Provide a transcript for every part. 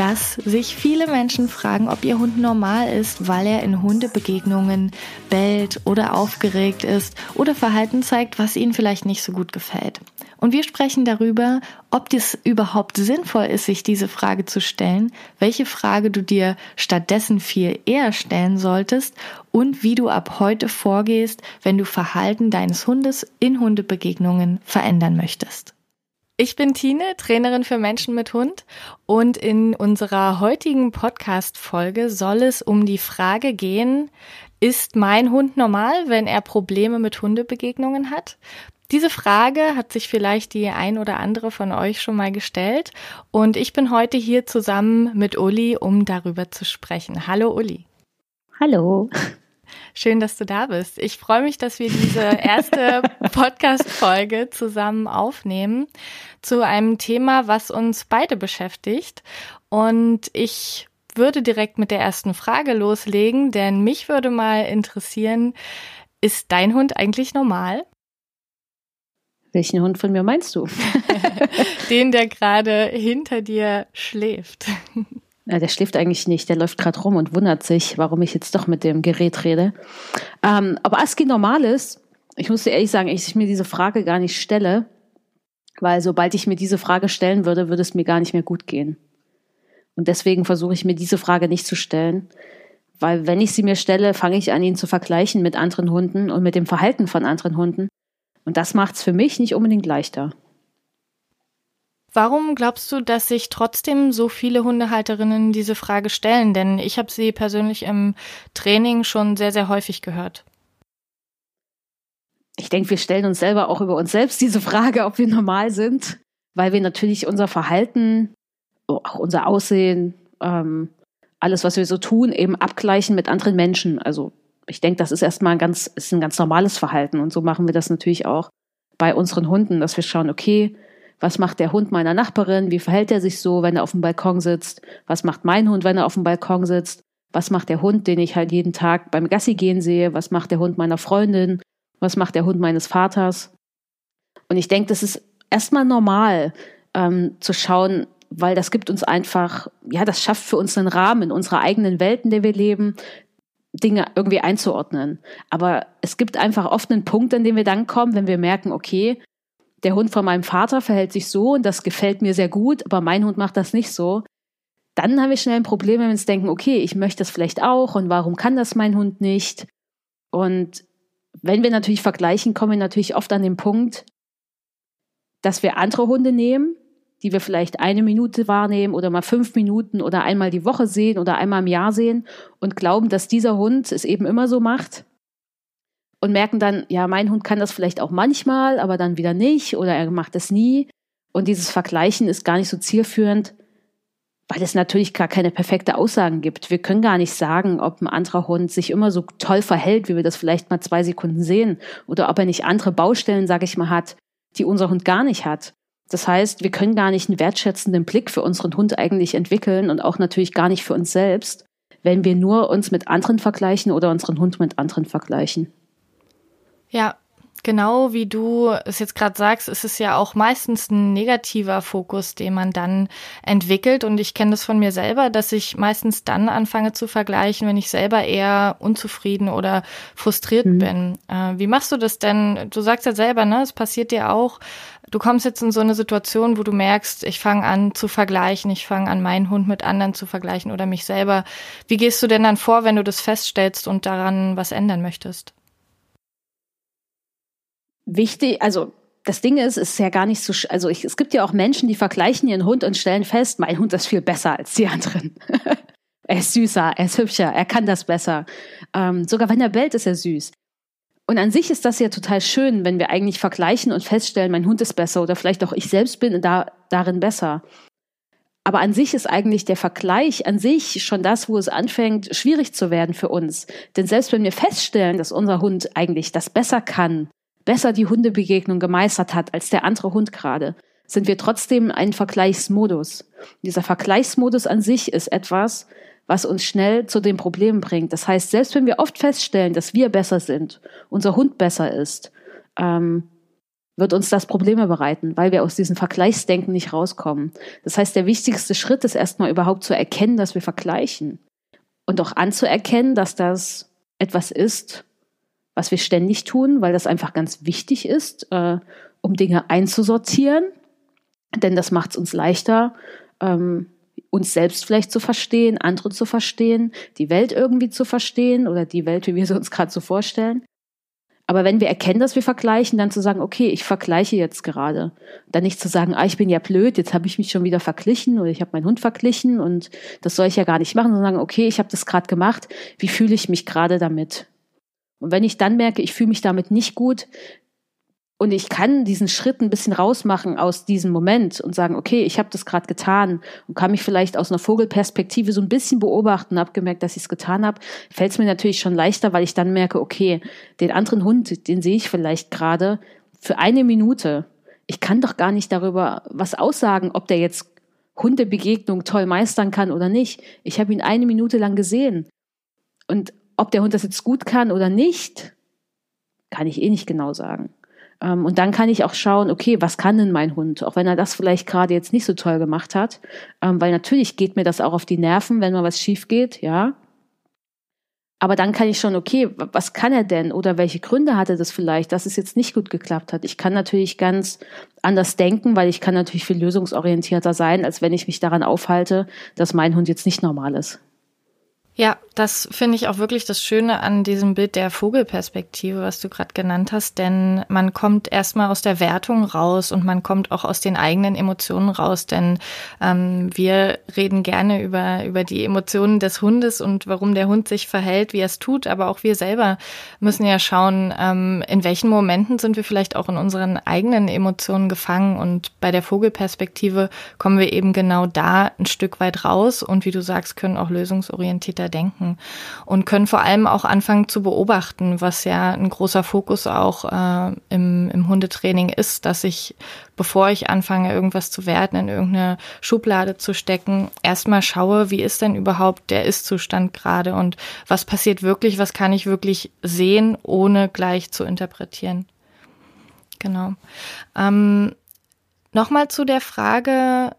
dass sich viele Menschen fragen, ob ihr Hund normal ist, weil er in Hundebegegnungen bellt oder aufgeregt ist oder Verhalten zeigt, was ihnen vielleicht nicht so gut gefällt. Und wir sprechen darüber, ob es überhaupt sinnvoll ist, sich diese Frage zu stellen, welche Frage du dir stattdessen viel eher stellen solltest und wie du ab heute vorgehst, wenn du Verhalten deines Hundes in Hundebegegnungen verändern möchtest. Ich bin Tine, Trainerin für Menschen mit Hund und in unserer heutigen Podcast-Folge soll es um die Frage gehen, ist mein Hund normal, wenn er Probleme mit Hundebegegnungen hat? Diese Frage hat sich vielleicht die ein oder andere von euch schon mal gestellt und ich bin heute hier zusammen mit Uli, um darüber zu sprechen. Hallo Uli. Hallo. Schön, dass du da bist. Ich freue mich, dass wir diese erste Podcast-Folge zusammen aufnehmen zu einem Thema, was uns beide beschäftigt. Und ich würde direkt mit der ersten Frage loslegen, denn mich würde mal interessieren, ist dein Hund eigentlich normal? Welchen Hund von mir meinst du? Den, der gerade hinter dir schläft. Ja, der schläft eigentlich nicht, der läuft gerade rum und wundert sich, warum ich jetzt doch mit dem Gerät rede. Ähm, aber ASCII normal ist, ich muss dir ehrlich sagen, ich mir diese Frage gar nicht stelle, weil sobald ich mir diese Frage stellen würde, würde es mir gar nicht mehr gut gehen. Und deswegen versuche ich mir diese Frage nicht zu stellen, weil wenn ich sie mir stelle, fange ich an, ihn zu vergleichen mit anderen Hunden und mit dem Verhalten von anderen Hunden. Und das macht es für mich nicht unbedingt leichter. Warum glaubst du, dass sich trotzdem so viele Hundehalterinnen diese Frage stellen? Denn ich habe sie persönlich im Training schon sehr, sehr häufig gehört. Ich denke, wir stellen uns selber auch über uns selbst diese Frage, ob wir normal sind, weil wir natürlich unser Verhalten, auch unser Aussehen, ähm, alles, was wir so tun, eben abgleichen mit anderen Menschen. Also ich denke, das ist erstmal ein ganz, ist ein ganz normales Verhalten. Und so machen wir das natürlich auch bei unseren Hunden, dass wir schauen, okay, was macht der Hund meiner Nachbarin? Wie verhält er sich so, wenn er auf dem Balkon sitzt? Was macht mein Hund, wenn er auf dem Balkon sitzt? Was macht der Hund, den ich halt jeden Tag beim Gassi gehen sehe? Was macht der Hund meiner Freundin? Was macht der Hund meines Vaters? Und ich denke, das ist erstmal normal ähm, zu schauen, weil das gibt uns einfach, ja, das schafft für uns einen Rahmen in unserer eigenen Welt, in der wir leben, Dinge irgendwie einzuordnen. Aber es gibt einfach oft einen Punkt, an dem wir dann kommen, wenn wir merken, okay, der Hund von meinem Vater verhält sich so und das gefällt mir sehr gut, aber mein Hund macht das nicht so. Dann haben wir schnell ein Problem, wenn wir uns denken, okay, ich möchte das vielleicht auch und warum kann das mein Hund nicht? Und wenn wir natürlich vergleichen, kommen wir natürlich oft an den Punkt, dass wir andere Hunde nehmen, die wir vielleicht eine Minute wahrnehmen oder mal fünf Minuten oder einmal die Woche sehen oder einmal im Jahr sehen und glauben, dass dieser Hund es eben immer so macht und merken dann, ja, mein Hund kann das vielleicht auch manchmal, aber dann wieder nicht oder er macht es nie. Und dieses Vergleichen ist gar nicht so zielführend, weil es natürlich gar keine perfekte Aussagen gibt. Wir können gar nicht sagen, ob ein anderer Hund sich immer so toll verhält, wie wir das vielleicht mal zwei Sekunden sehen, oder ob er nicht andere Baustellen, sage ich mal, hat, die unser Hund gar nicht hat. Das heißt, wir können gar nicht einen wertschätzenden Blick für unseren Hund eigentlich entwickeln und auch natürlich gar nicht für uns selbst, wenn wir nur uns mit anderen vergleichen oder unseren Hund mit anderen vergleichen. Ja, genau wie du es jetzt gerade sagst, ist es ja auch meistens ein negativer Fokus, den man dann entwickelt. Und ich kenne das von mir selber, dass ich meistens dann anfange zu vergleichen, wenn ich selber eher unzufrieden oder frustriert mhm. bin. Äh, wie machst du das denn? Du sagst ja selber, ne, es passiert dir auch. Du kommst jetzt in so eine Situation, wo du merkst, ich fange an zu vergleichen, ich fange an, meinen Hund mit anderen zu vergleichen oder mich selber. Wie gehst du denn dann vor, wenn du das feststellst und daran was ändern möchtest? Wichtig, also das Ding ist, ist ja gar nicht so, also ich, es gibt ja auch Menschen, die vergleichen ihren Hund und stellen fest, mein Hund ist viel besser als die anderen. er ist süßer, er ist hübscher, er kann das besser. Ähm, sogar wenn er bellt, ist er süß. Und an sich ist das ja total schön, wenn wir eigentlich vergleichen und feststellen, mein Hund ist besser oder vielleicht auch ich selbst bin da, darin besser. Aber an sich ist eigentlich der Vergleich an sich schon das, wo es anfängt, schwierig zu werden für uns. Denn selbst wenn wir feststellen, dass unser Hund eigentlich das besser kann, besser die Hundebegegnung gemeistert hat als der andere Hund gerade, sind wir trotzdem ein Vergleichsmodus. Dieser Vergleichsmodus an sich ist etwas, was uns schnell zu den Problemen bringt. Das heißt, selbst wenn wir oft feststellen, dass wir besser sind, unser Hund besser ist, ähm, wird uns das Probleme bereiten, weil wir aus diesem Vergleichsdenken nicht rauskommen. Das heißt, der wichtigste Schritt ist erstmal überhaupt zu erkennen, dass wir vergleichen und auch anzuerkennen, dass das etwas ist, was wir ständig tun, weil das einfach ganz wichtig ist, äh, um Dinge einzusortieren, denn das macht es uns leichter, ähm, uns selbst vielleicht zu verstehen, andere zu verstehen, die Welt irgendwie zu verstehen oder die Welt, wie wir sie uns gerade so vorstellen. Aber wenn wir erkennen, dass wir vergleichen, dann zu sagen, okay, ich vergleiche jetzt gerade. Dann nicht zu sagen, ah, ich bin ja blöd, jetzt habe ich mich schon wieder verglichen oder ich habe meinen Hund verglichen und das soll ich ja gar nicht machen, sondern sagen, okay, ich habe das gerade gemacht, wie fühle ich mich gerade damit? Und wenn ich dann merke, ich fühle mich damit nicht gut, und ich kann diesen Schritt ein bisschen rausmachen aus diesem Moment und sagen, okay, ich habe das gerade getan und kann mich vielleicht aus einer Vogelperspektive so ein bisschen beobachten, habe gemerkt, dass ich es getan habe, fällt es mir natürlich schon leichter, weil ich dann merke, okay, den anderen Hund, den sehe ich vielleicht gerade für eine Minute. Ich kann doch gar nicht darüber was aussagen, ob der jetzt Hundebegegnung toll meistern kann oder nicht. Ich habe ihn eine Minute lang gesehen. Und ob der Hund das jetzt gut kann oder nicht, kann ich eh nicht genau sagen. Ähm, und dann kann ich auch schauen, okay, was kann denn mein Hund? Auch wenn er das vielleicht gerade jetzt nicht so toll gemacht hat. Ähm, weil natürlich geht mir das auch auf die Nerven, wenn mal was schief geht, ja. Aber dann kann ich schon, okay, was kann er denn? Oder welche Gründe hatte das vielleicht, dass es jetzt nicht gut geklappt hat? Ich kann natürlich ganz anders denken, weil ich kann natürlich viel lösungsorientierter sein, als wenn ich mich daran aufhalte, dass mein Hund jetzt nicht normal ist. Ja, das finde ich auch wirklich das Schöne an diesem Bild der Vogelperspektive, was du gerade genannt hast, denn man kommt erstmal aus der Wertung raus und man kommt auch aus den eigenen Emotionen raus, denn ähm, wir reden gerne über, über die Emotionen des Hundes und warum der Hund sich verhält, wie er es tut, aber auch wir selber müssen ja schauen, ähm, in welchen Momenten sind wir vielleicht auch in unseren eigenen Emotionen gefangen und bei der Vogelperspektive kommen wir eben genau da ein Stück weit raus und wie du sagst, können auch lösungsorientierter denken und können vor allem auch anfangen zu beobachten, was ja ein großer Fokus auch äh, im, im Hundetraining ist, dass ich, bevor ich anfange, irgendwas zu werten, in irgendeine Schublade zu stecken, erstmal schaue, wie ist denn überhaupt der Ist-Zustand gerade und was passiert wirklich, was kann ich wirklich sehen, ohne gleich zu interpretieren. Genau. Ähm, Nochmal zu der Frage,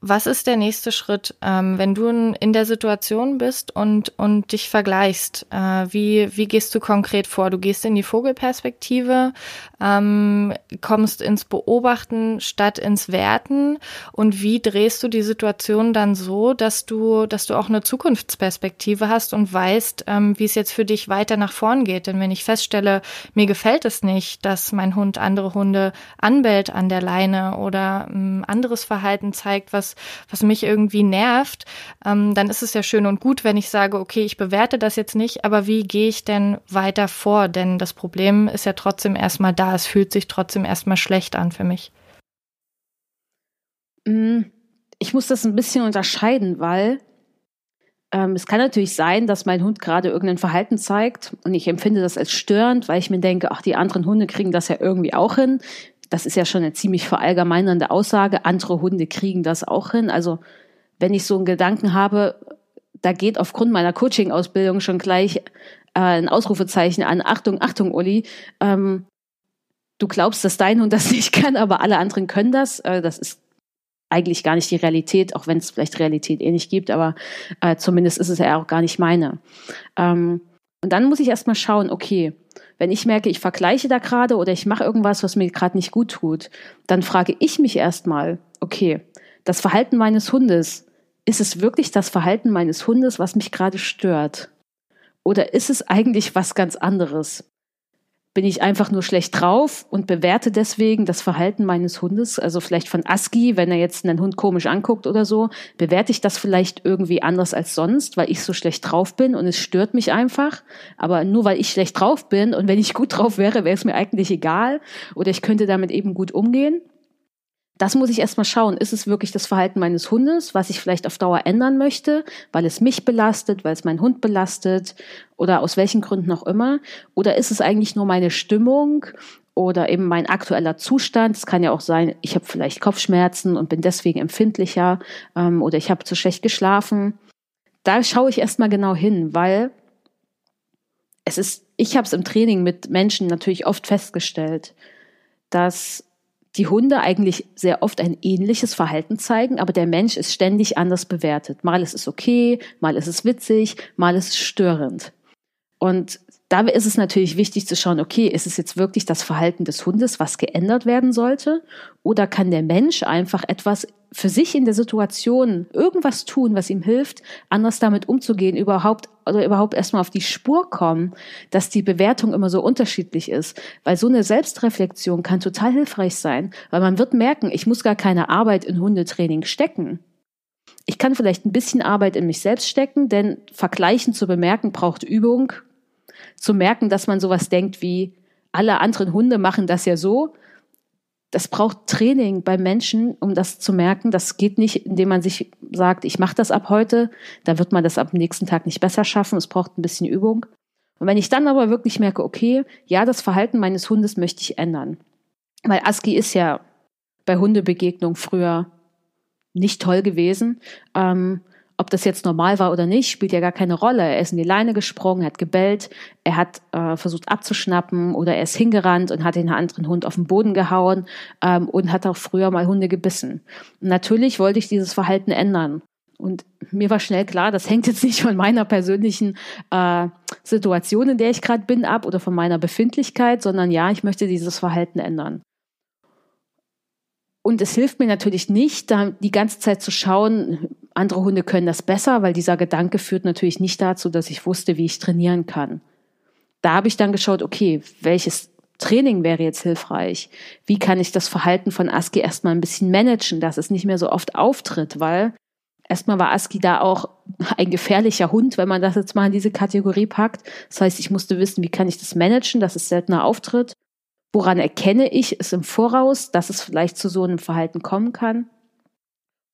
was ist der nächste Schritt, ähm, wenn du in der Situation bist und, und dich vergleichst? Äh, wie, wie gehst du konkret vor? Du gehst in die Vogelperspektive, ähm, kommst ins Beobachten statt ins Werten und wie drehst du die Situation dann so, dass du, dass du auch eine Zukunftsperspektive hast und weißt, ähm, wie es jetzt für dich weiter nach vorn geht? Denn wenn ich feststelle, mir gefällt es nicht, dass mein Hund andere Hunde anbellt an der Leine oder ähm, anderes Verhalten zeigt, was was, was mich irgendwie nervt, ähm, dann ist es ja schön und gut, wenn ich sage, okay, ich bewerte das jetzt nicht, aber wie gehe ich denn weiter vor? Denn das Problem ist ja trotzdem erstmal da. Es fühlt sich trotzdem erstmal schlecht an für mich. Mm, ich muss das ein bisschen unterscheiden, weil ähm, es kann natürlich sein, dass mein Hund gerade irgendein Verhalten zeigt und ich empfinde das als störend, weil ich mir denke, ach, die anderen Hunde kriegen das ja irgendwie auch hin das ist ja schon eine ziemlich verallgemeinernde Aussage. Andere Hunde kriegen das auch hin. Also wenn ich so einen Gedanken habe, da geht aufgrund meiner Coaching-Ausbildung schon gleich äh, ein Ausrufezeichen an. Achtung, Achtung, Uli. Ähm, du glaubst, dass dein Hund das nicht kann, aber alle anderen können das. Äh, das ist eigentlich gar nicht die Realität, auch wenn es vielleicht Realität eh nicht gibt, aber äh, zumindest ist es ja auch gar nicht meine. Ähm, und dann muss ich erstmal schauen, okay, wenn ich merke, ich vergleiche da gerade oder ich mache irgendwas, was mir gerade nicht gut tut, dann frage ich mich erstmal, okay, das Verhalten meines Hundes, ist es wirklich das Verhalten meines Hundes, was mich gerade stört? Oder ist es eigentlich was ganz anderes? Bin ich einfach nur schlecht drauf und bewerte deswegen das Verhalten meines Hundes, also vielleicht von ASCII, wenn er jetzt einen Hund komisch anguckt oder so, bewerte ich das vielleicht irgendwie anders als sonst, weil ich so schlecht drauf bin und es stört mich einfach. Aber nur weil ich schlecht drauf bin und wenn ich gut drauf wäre, wäre es mir eigentlich egal oder ich könnte damit eben gut umgehen das muss ich erstmal schauen. Ist es wirklich das Verhalten meines Hundes, was ich vielleicht auf Dauer ändern möchte, weil es mich belastet, weil es meinen Hund belastet oder aus welchen Gründen auch immer? Oder ist es eigentlich nur meine Stimmung oder eben mein aktueller Zustand? Es kann ja auch sein, ich habe vielleicht Kopfschmerzen und bin deswegen empfindlicher ähm, oder ich habe zu schlecht geschlafen. Da schaue ich erstmal genau hin, weil es ist, ich habe es im Training mit Menschen natürlich oft festgestellt, dass die Hunde eigentlich sehr oft ein ähnliches Verhalten zeigen, aber der Mensch ist ständig anders bewertet. Mal ist es okay, mal ist es witzig, mal ist es störend. Und dabei ist es natürlich wichtig zu schauen, okay, ist es jetzt wirklich das Verhalten des Hundes, was geändert werden sollte? Oder kann der Mensch einfach etwas für sich in der Situation irgendwas tun, was ihm hilft, anders damit umzugehen, überhaupt oder überhaupt erstmal auf die Spur kommen, dass die Bewertung immer so unterschiedlich ist, weil so eine Selbstreflexion kann total hilfreich sein, weil man wird merken, ich muss gar keine Arbeit in Hundetraining stecken. Ich kann vielleicht ein bisschen Arbeit in mich selbst stecken, denn vergleichen zu bemerken braucht Übung, zu merken, dass man sowas denkt wie, alle anderen Hunde machen das ja so. Das braucht Training bei Menschen, um das zu merken. Das geht nicht, indem man sich sagt, ich mache das ab heute. Da wird man das ab nächsten Tag nicht besser schaffen. Es braucht ein bisschen Übung. Und wenn ich dann aber wirklich merke, okay, ja, das Verhalten meines Hundes möchte ich ändern. Weil ASCII ist ja bei Hundebegegnung früher nicht toll gewesen. Ähm, ob das jetzt normal war oder nicht, spielt ja gar keine Rolle. Er ist in die Leine gesprungen, hat gebellt, er hat äh, versucht abzuschnappen oder er ist hingerannt und hat den anderen Hund auf den Boden gehauen ähm, und hat auch früher mal Hunde gebissen. Natürlich wollte ich dieses Verhalten ändern. Und mir war schnell klar, das hängt jetzt nicht von meiner persönlichen äh, Situation, in der ich gerade bin, ab oder von meiner Befindlichkeit, sondern ja, ich möchte dieses Verhalten ändern. Und es hilft mir natürlich nicht, da die ganze Zeit zu schauen, andere Hunde können das besser, weil dieser Gedanke führt natürlich nicht dazu, dass ich wusste, wie ich trainieren kann. Da habe ich dann geschaut, okay, welches Training wäre jetzt hilfreich? Wie kann ich das Verhalten von ASCII erstmal ein bisschen managen, dass es nicht mehr so oft auftritt, weil erstmal war ASCII da auch ein gefährlicher Hund, wenn man das jetzt mal in diese Kategorie packt. Das heißt, ich musste wissen, wie kann ich das managen, dass es seltener auftritt? Woran erkenne ich es im Voraus, dass es vielleicht zu so einem Verhalten kommen kann?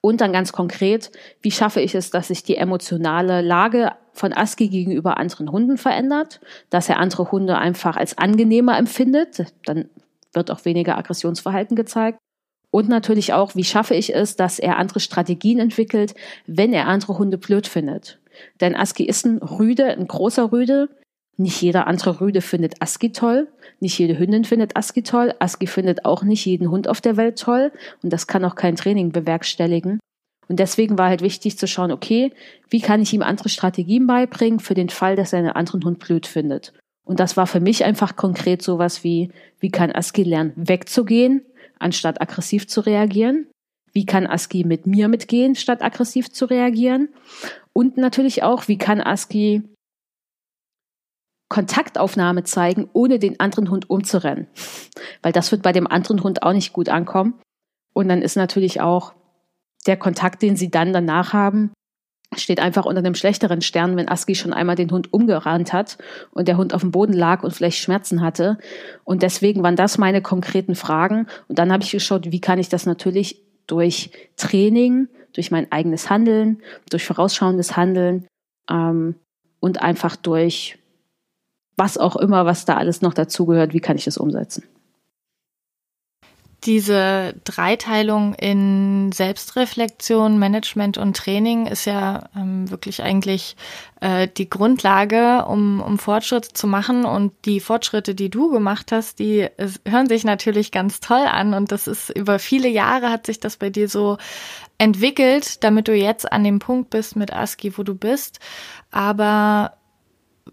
Und dann ganz konkret, wie schaffe ich es, dass sich die emotionale Lage von ASCII gegenüber anderen Hunden verändert, dass er andere Hunde einfach als angenehmer empfindet, dann wird auch weniger Aggressionsverhalten gezeigt. Und natürlich auch, wie schaffe ich es, dass er andere Strategien entwickelt, wenn er andere Hunde blöd findet. Denn ASCII ist ein Rüde, ein großer Rüde, nicht jeder andere Rüde findet ASCII toll. Nicht jede Hündin findet ASCII toll. ASCII findet auch nicht jeden Hund auf der Welt toll. Und das kann auch kein Training bewerkstelligen. Und deswegen war halt wichtig zu schauen, okay, wie kann ich ihm andere Strategien beibringen für den Fall, dass er einen anderen Hund blöd findet. Und das war für mich einfach konkret sowas wie, wie kann ASCII lernen, wegzugehen, anstatt aggressiv zu reagieren? Wie kann ASCII mit mir mitgehen, statt aggressiv zu reagieren? Und natürlich auch, wie kann ASCII Kontaktaufnahme zeigen, ohne den anderen Hund umzurennen. Weil das wird bei dem anderen Hund auch nicht gut ankommen. Und dann ist natürlich auch der Kontakt, den sie dann danach haben, steht einfach unter einem schlechteren Stern, wenn Aski schon einmal den Hund umgerannt hat und der Hund auf dem Boden lag und vielleicht Schmerzen hatte. Und deswegen waren das meine konkreten Fragen. Und dann habe ich geschaut, wie kann ich das natürlich durch Training, durch mein eigenes Handeln, durch vorausschauendes Handeln ähm, und einfach durch was auch immer, was da alles noch dazugehört, wie kann ich das umsetzen? Diese Dreiteilung in Selbstreflexion, Management und Training ist ja ähm, wirklich eigentlich äh, die Grundlage, um, um Fortschritte zu machen. Und die Fortschritte, die du gemacht hast, die äh, hören sich natürlich ganz toll an. Und das ist über viele Jahre hat sich das bei dir so entwickelt, damit du jetzt an dem Punkt bist mit ASCII, wo du bist. Aber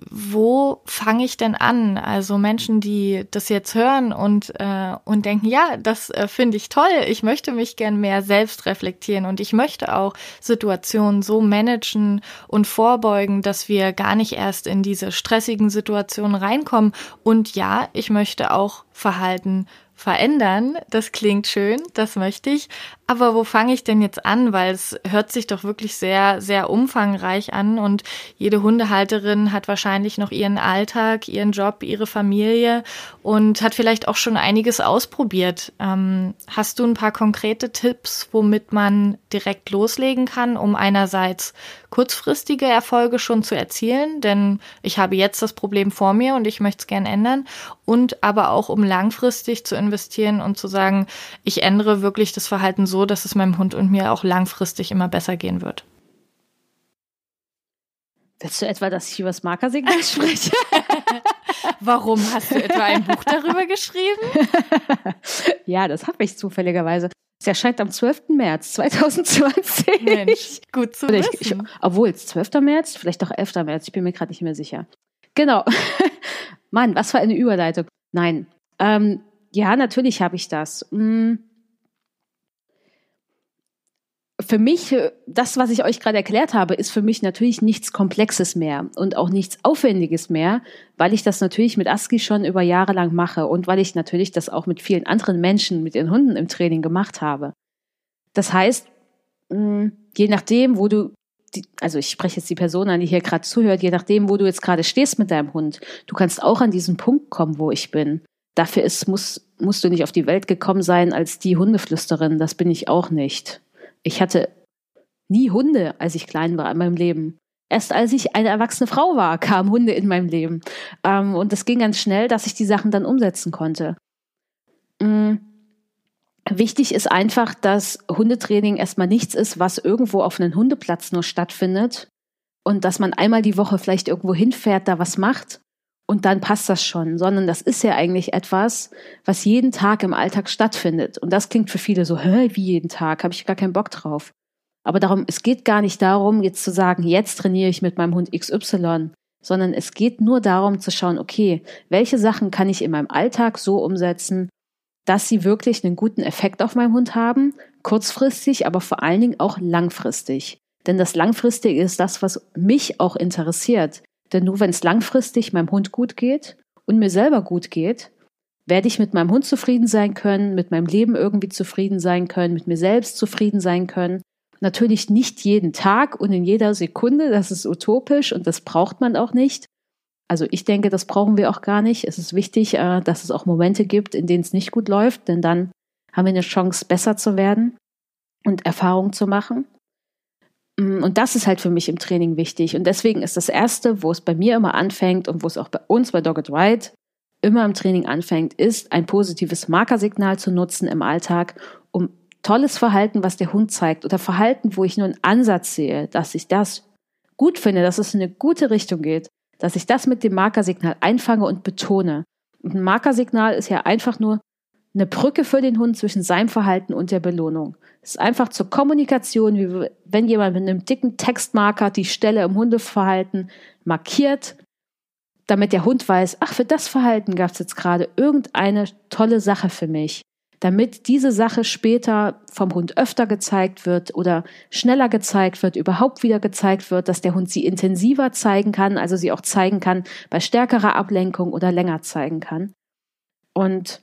wo fange ich denn an? Also Menschen, die das jetzt hören und, äh, und denken, ja, das äh, finde ich toll, ich möchte mich gern mehr selbst reflektieren und ich möchte auch Situationen so managen und vorbeugen, dass wir gar nicht erst in diese stressigen Situationen reinkommen. Und ja, ich möchte auch Verhalten verändern. Das klingt schön, das möchte ich. Aber wo fange ich denn jetzt an? Weil es hört sich doch wirklich sehr, sehr umfangreich an und jede Hundehalterin hat wahrscheinlich noch ihren Alltag, ihren Job, ihre Familie und hat vielleicht auch schon einiges ausprobiert. Ähm, hast du ein paar konkrete Tipps, womit man direkt loslegen kann, um einerseits kurzfristige Erfolge schon zu erzielen? Denn ich habe jetzt das Problem vor mir und ich möchte es gern ändern und aber auch um langfristig zu investieren und zu sagen, ich ändere wirklich das Verhalten so, dass es meinem Hund und mir auch langfristig immer besser gehen wird. Willst du etwa, dass ich über das Markersignal spreche? Warum hast du etwa ein Buch darüber geschrieben? ja, das habe ich zufälligerweise. Es erscheint am 12. März 2020. Mensch, gut zu wissen. Ich, ich, obwohl, es 12. März, vielleicht auch 11. März, ich bin mir gerade nicht mehr sicher. Genau. Mann, was für eine Überleitung. Nein. Ähm, ja, natürlich habe ich das. Hm. Für mich, das, was ich euch gerade erklärt habe, ist für mich natürlich nichts Komplexes mehr und auch nichts Aufwendiges mehr, weil ich das natürlich mit ASCII schon über Jahre lang mache und weil ich natürlich das auch mit vielen anderen Menschen, mit ihren Hunden im Training gemacht habe. Das heißt, hm, je nachdem, wo du die, also ich spreche jetzt die Person an, die hier gerade zuhört, je nachdem, wo du jetzt gerade stehst mit deinem Hund, du kannst auch an diesen Punkt kommen, wo ich bin. Dafür ist, muss, musst du nicht auf die Welt gekommen sein als die Hundeflüsterin. Das bin ich auch nicht. Ich hatte nie Hunde, als ich klein war in meinem Leben. Erst als ich eine erwachsene Frau war, kamen Hunde in meinem Leben. Ähm, und es ging ganz schnell, dass ich die Sachen dann umsetzen konnte. Mhm Wichtig ist einfach, dass Hundetraining erstmal nichts ist, was irgendwo auf einem Hundeplatz nur stattfindet und dass man einmal die Woche vielleicht irgendwo hinfährt, da was macht und dann passt das schon, sondern das ist ja eigentlich etwas, was jeden Tag im Alltag stattfindet. Und das klingt für viele so, hä, wie jeden Tag, habe ich gar keinen Bock drauf. Aber darum, es geht gar nicht darum, jetzt zu sagen, jetzt trainiere ich mit meinem Hund XY, sondern es geht nur darum zu schauen, okay, welche Sachen kann ich in meinem Alltag so umsetzen, dass sie wirklich einen guten Effekt auf meinen Hund haben, kurzfristig, aber vor allen Dingen auch langfristig. Denn das Langfristige ist das, was mich auch interessiert. Denn nur wenn es langfristig meinem Hund gut geht und mir selber gut geht, werde ich mit meinem Hund zufrieden sein können, mit meinem Leben irgendwie zufrieden sein können, mit mir selbst zufrieden sein können. Natürlich nicht jeden Tag und in jeder Sekunde, das ist utopisch und das braucht man auch nicht. Also ich denke, das brauchen wir auch gar nicht. Es ist wichtig, äh, dass es auch Momente gibt, in denen es nicht gut läuft, denn dann haben wir eine Chance, besser zu werden und Erfahrungen zu machen. Mm, und das ist halt für mich im Training wichtig. Und deswegen ist das Erste, wo es bei mir immer anfängt und wo es auch bei uns bei Dogged Ride immer im Training anfängt, ist ein positives Markersignal zu nutzen im Alltag, um tolles Verhalten, was der Hund zeigt oder Verhalten, wo ich nur einen Ansatz sehe, dass ich das gut finde, dass es in eine gute Richtung geht, dass ich das mit dem Markersignal einfange und betone. Und ein Markersignal ist ja einfach nur eine Brücke für den Hund zwischen seinem Verhalten und der Belohnung. Es ist einfach zur Kommunikation, wie wenn jemand mit einem dicken Textmarker die Stelle im Hundeverhalten markiert, damit der Hund weiß, ach, für das Verhalten gab es jetzt gerade irgendeine tolle Sache für mich damit diese Sache später vom Hund öfter gezeigt wird oder schneller gezeigt wird, überhaupt wieder gezeigt wird, dass der Hund sie intensiver zeigen kann, also sie auch zeigen kann bei stärkerer Ablenkung oder länger zeigen kann. Und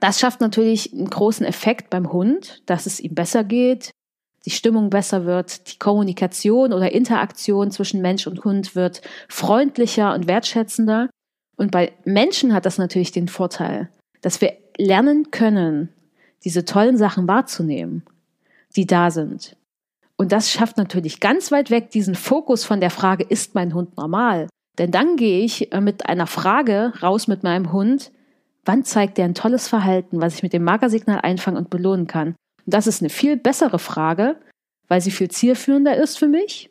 das schafft natürlich einen großen Effekt beim Hund, dass es ihm besser geht, die Stimmung besser wird, die Kommunikation oder Interaktion zwischen Mensch und Hund wird freundlicher und wertschätzender. Und bei Menschen hat das natürlich den Vorteil, dass wir lernen können, diese tollen Sachen wahrzunehmen, die da sind. Und das schafft natürlich ganz weit weg diesen Fokus von der Frage, ist mein Hund normal? Denn dann gehe ich äh, mit einer Frage raus mit meinem Hund, wann zeigt er ein tolles Verhalten, was ich mit dem Markersignal einfangen und belohnen kann? Und das ist eine viel bessere Frage, weil sie viel zielführender ist für mich,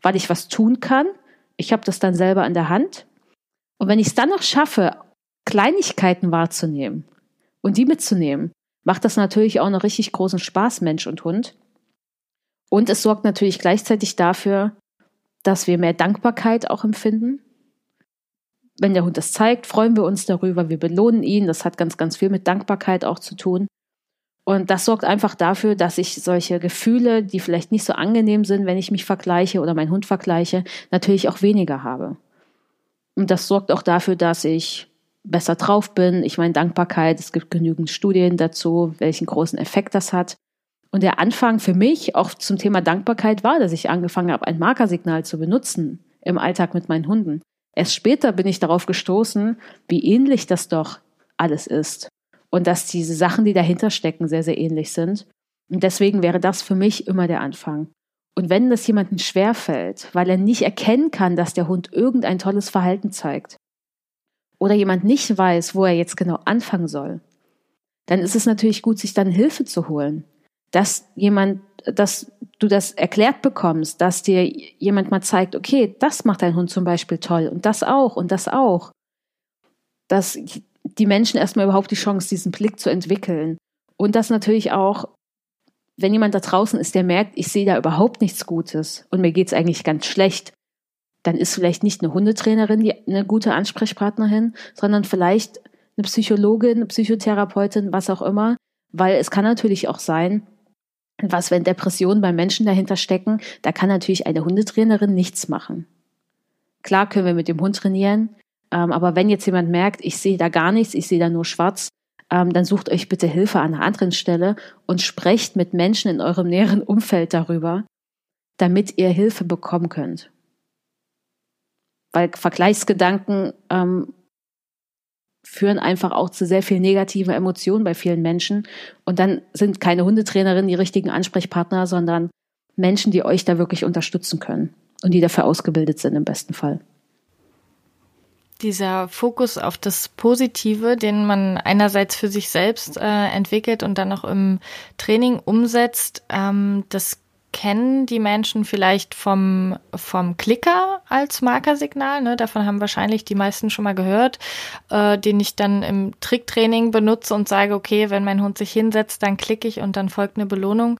weil ich was tun kann. Ich habe das dann selber in der Hand. Und wenn ich es dann noch schaffe, Kleinigkeiten wahrzunehmen, und die mitzunehmen, macht das natürlich auch einen richtig großen Spaß, Mensch und Hund. Und es sorgt natürlich gleichzeitig dafür, dass wir mehr Dankbarkeit auch empfinden. Wenn der Hund das zeigt, freuen wir uns darüber, wir belohnen ihn. Das hat ganz, ganz viel mit Dankbarkeit auch zu tun. Und das sorgt einfach dafür, dass ich solche Gefühle, die vielleicht nicht so angenehm sind, wenn ich mich vergleiche oder meinen Hund vergleiche, natürlich auch weniger habe. Und das sorgt auch dafür, dass ich besser drauf bin. Ich meine, Dankbarkeit, es gibt genügend Studien dazu, welchen großen Effekt das hat. Und der Anfang für mich auch zum Thema Dankbarkeit war, dass ich angefangen habe, ein Markersignal zu benutzen im Alltag mit meinen Hunden. Erst später bin ich darauf gestoßen, wie ähnlich das doch alles ist. Und dass diese Sachen, die dahinter stecken, sehr, sehr ähnlich sind. Und deswegen wäre das für mich immer der Anfang. Und wenn das jemandem schwerfällt, weil er nicht erkennen kann, dass der Hund irgendein tolles Verhalten zeigt, oder jemand nicht weiß, wo er jetzt genau anfangen soll, dann ist es natürlich gut, sich dann Hilfe zu holen. Dass jemand, dass du das erklärt bekommst, dass dir jemand mal zeigt, okay, das macht dein Hund zum Beispiel toll und das auch und das auch. Dass die Menschen erstmal überhaupt die Chance, diesen Blick zu entwickeln. Und dass natürlich auch, wenn jemand da draußen ist, der merkt, ich sehe da überhaupt nichts Gutes und mir geht's eigentlich ganz schlecht, dann ist vielleicht nicht eine Hundetrainerin die, eine gute Ansprechpartnerin, sondern vielleicht eine Psychologin, eine Psychotherapeutin, was auch immer, weil es kann natürlich auch sein, was wenn Depressionen bei Menschen dahinter stecken, da kann natürlich eine Hundetrainerin nichts machen. Klar können wir mit dem Hund trainieren, ähm, aber wenn jetzt jemand merkt, ich sehe da gar nichts, ich sehe da nur schwarz, ähm, dann sucht euch bitte Hilfe an einer anderen Stelle und sprecht mit Menschen in eurem näheren Umfeld darüber, damit ihr Hilfe bekommen könnt weil Vergleichsgedanken ähm, führen einfach auch zu sehr viel negativen Emotionen bei vielen Menschen. Und dann sind keine Hundetrainerinnen die richtigen Ansprechpartner, sondern Menschen, die euch da wirklich unterstützen können und die dafür ausgebildet sind im besten Fall. Dieser Fokus auf das Positive, den man einerseits für sich selbst äh, entwickelt und dann auch im Training umsetzt, ähm, das kennen die Menschen vielleicht vom, vom Klicker als Markersignal. Ne? Davon haben wahrscheinlich die meisten schon mal gehört, äh, den ich dann im Tricktraining benutze und sage, okay, wenn mein Hund sich hinsetzt, dann klicke ich und dann folgt eine Belohnung.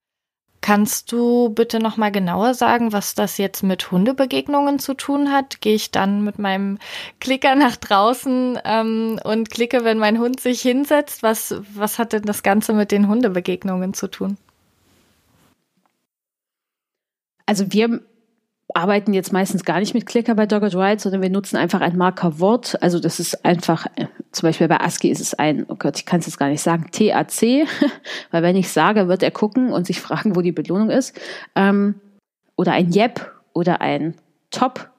Kannst du bitte noch mal genauer sagen, was das jetzt mit Hundebegegnungen zu tun hat? Gehe ich dann mit meinem Klicker nach draußen ähm, und klicke, wenn mein Hund sich hinsetzt? Was, was hat denn das Ganze mit den Hundebegegnungen zu tun? Also wir arbeiten jetzt meistens gar nicht mit Clicker bei Dogged Ride, sondern wir nutzen einfach ein Markerwort. Also das ist einfach, äh, zum Beispiel bei ASCII ist es ein, oh Gott, ich kann es jetzt gar nicht sagen, TAC, weil wenn ich sage, wird er gucken und sich fragen, wo die Belohnung ist. Ähm, oder ein Yep oder ein Top.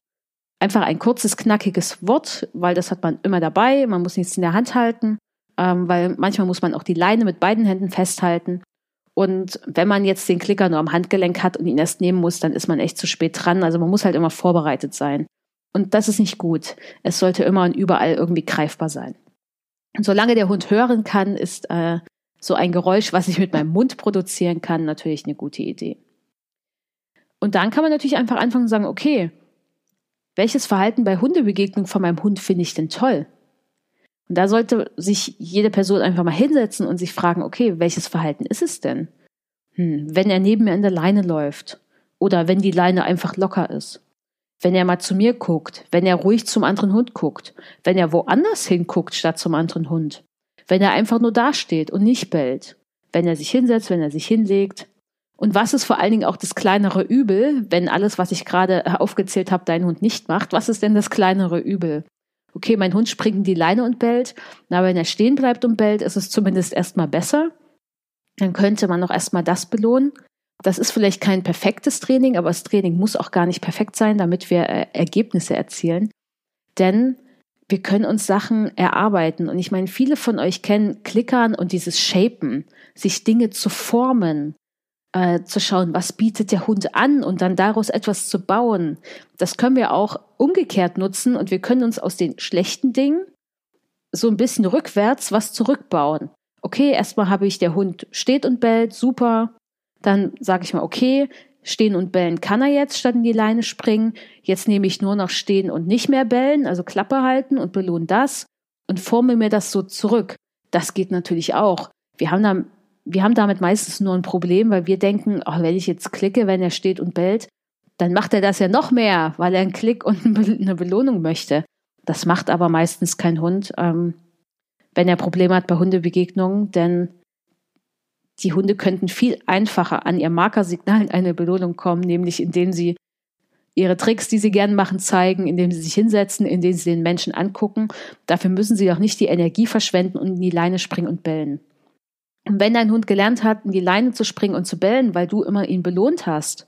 Einfach ein kurzes, knackiges Wort, weil das hat man immer dabei. Man muss nichts in der Hand halten, ähm, weil manchmal muss man auch die Leine mit beiden Händen festhalten. Und wenn man jetzt den Klicker nur am Handgelenk hat und ihn erst nehmen muss, dann ist man echt zu spät dran. Also man muss halt immer vorbereitet sein. Und das ist nicht gut. Es sollte immer und überall irgendwie greifbar sein. Und solange der Hund hören kann, ist äh, so ein Geräusch, was ich mit meinem Mund produzieren kann, natürlich eine gute Idee. Und dann kann man natürlich einfach anfangen und sagen, okay, welches Verhalten bei Hundebegegnung von meinem Hund finde ich denn toll? Und da sollte sich jede Person einfach mal hinsetzen und sich fragen, okay, welches Verhalten ist es denn? Hm, wenn er neben mir in der Leine läuft oder wenn die Leine einfach locker ist. Wenn er mal zu mir guckt, wenn er ruhig zum anderen Hund guckt, wenn er woanders hinguckt statt zum anderen Hund, wenn er einfach nur dasteht und nicht bellt, wenn er sich hinsetzt, wenn er sich hinlegt. Und was ist vor allen Dingen auch das kleinere Übel, wenn alles, was ich gerade aufgezählt habe, dein Hund nicht macht? Was ist denn das kleinere Übel? Okay, mein Hund springt in die Leine und bellt, na, wenn er stehen bleibt und bellt, ist es zumindest erstmal besser. Dann könnte man auch erstmal das belohnen. Das ist vielleicht kein perfektes Training, aber das Training muss auch gar nicht perfekt sein, damit wir äh, Ergebnisse erzielen. Denn wir können uns Sachen erarbeiten. Und ich meine, viele von euch kennen Klickern und dieses Shapen, sich Dinge zu formen, äh, zu schauen, was bietet der Hund an und dann daraus etwas zu bauen. Das können wir auch umgekehrt nutzen und wir können uns aus den schlechten Dingen so ein bisschen rückwärts was zurückbauen. Okay, erstmal habe ich, der Hund steht und bellt, super. Dann sage ich mal, okay, stehen und bellen kann er jetzt statt in die Leine springen. Jetzt nehme ich nur noch stehen und nicht mehr bellen, also Klappe halten und belohne das und forme mir das so zurück. Das geht natürlich auch. Wir haben da wir haben damit meistens nur ein Problem, weil wir denken, ach, wenn ich jetzt klicke, wenn er steht und bellt, dann macht er das ja noch mehr, weil er einen Klick und eine Belohnung möchte. Das macht aber meistens kein Hund, ähm, wenn er Probleme hat bei Hundebegegnungen, denn die Hunde könnten viel einfacher an ihr Markersignal in eine Belohnung kommen, nämlich indem sie ihre Tricks, die sie gern machen, zeigen, indem sie sich hinsetzen, indem sie den Menschen angucken. Dafür müssen sie doch nicht die Energie verschwenden und in die Leine springen und bellen. Und wenn dein Hund gelernt hat, in die Leine zu springen und zu bellen, weil du immer ihn belohnt hast,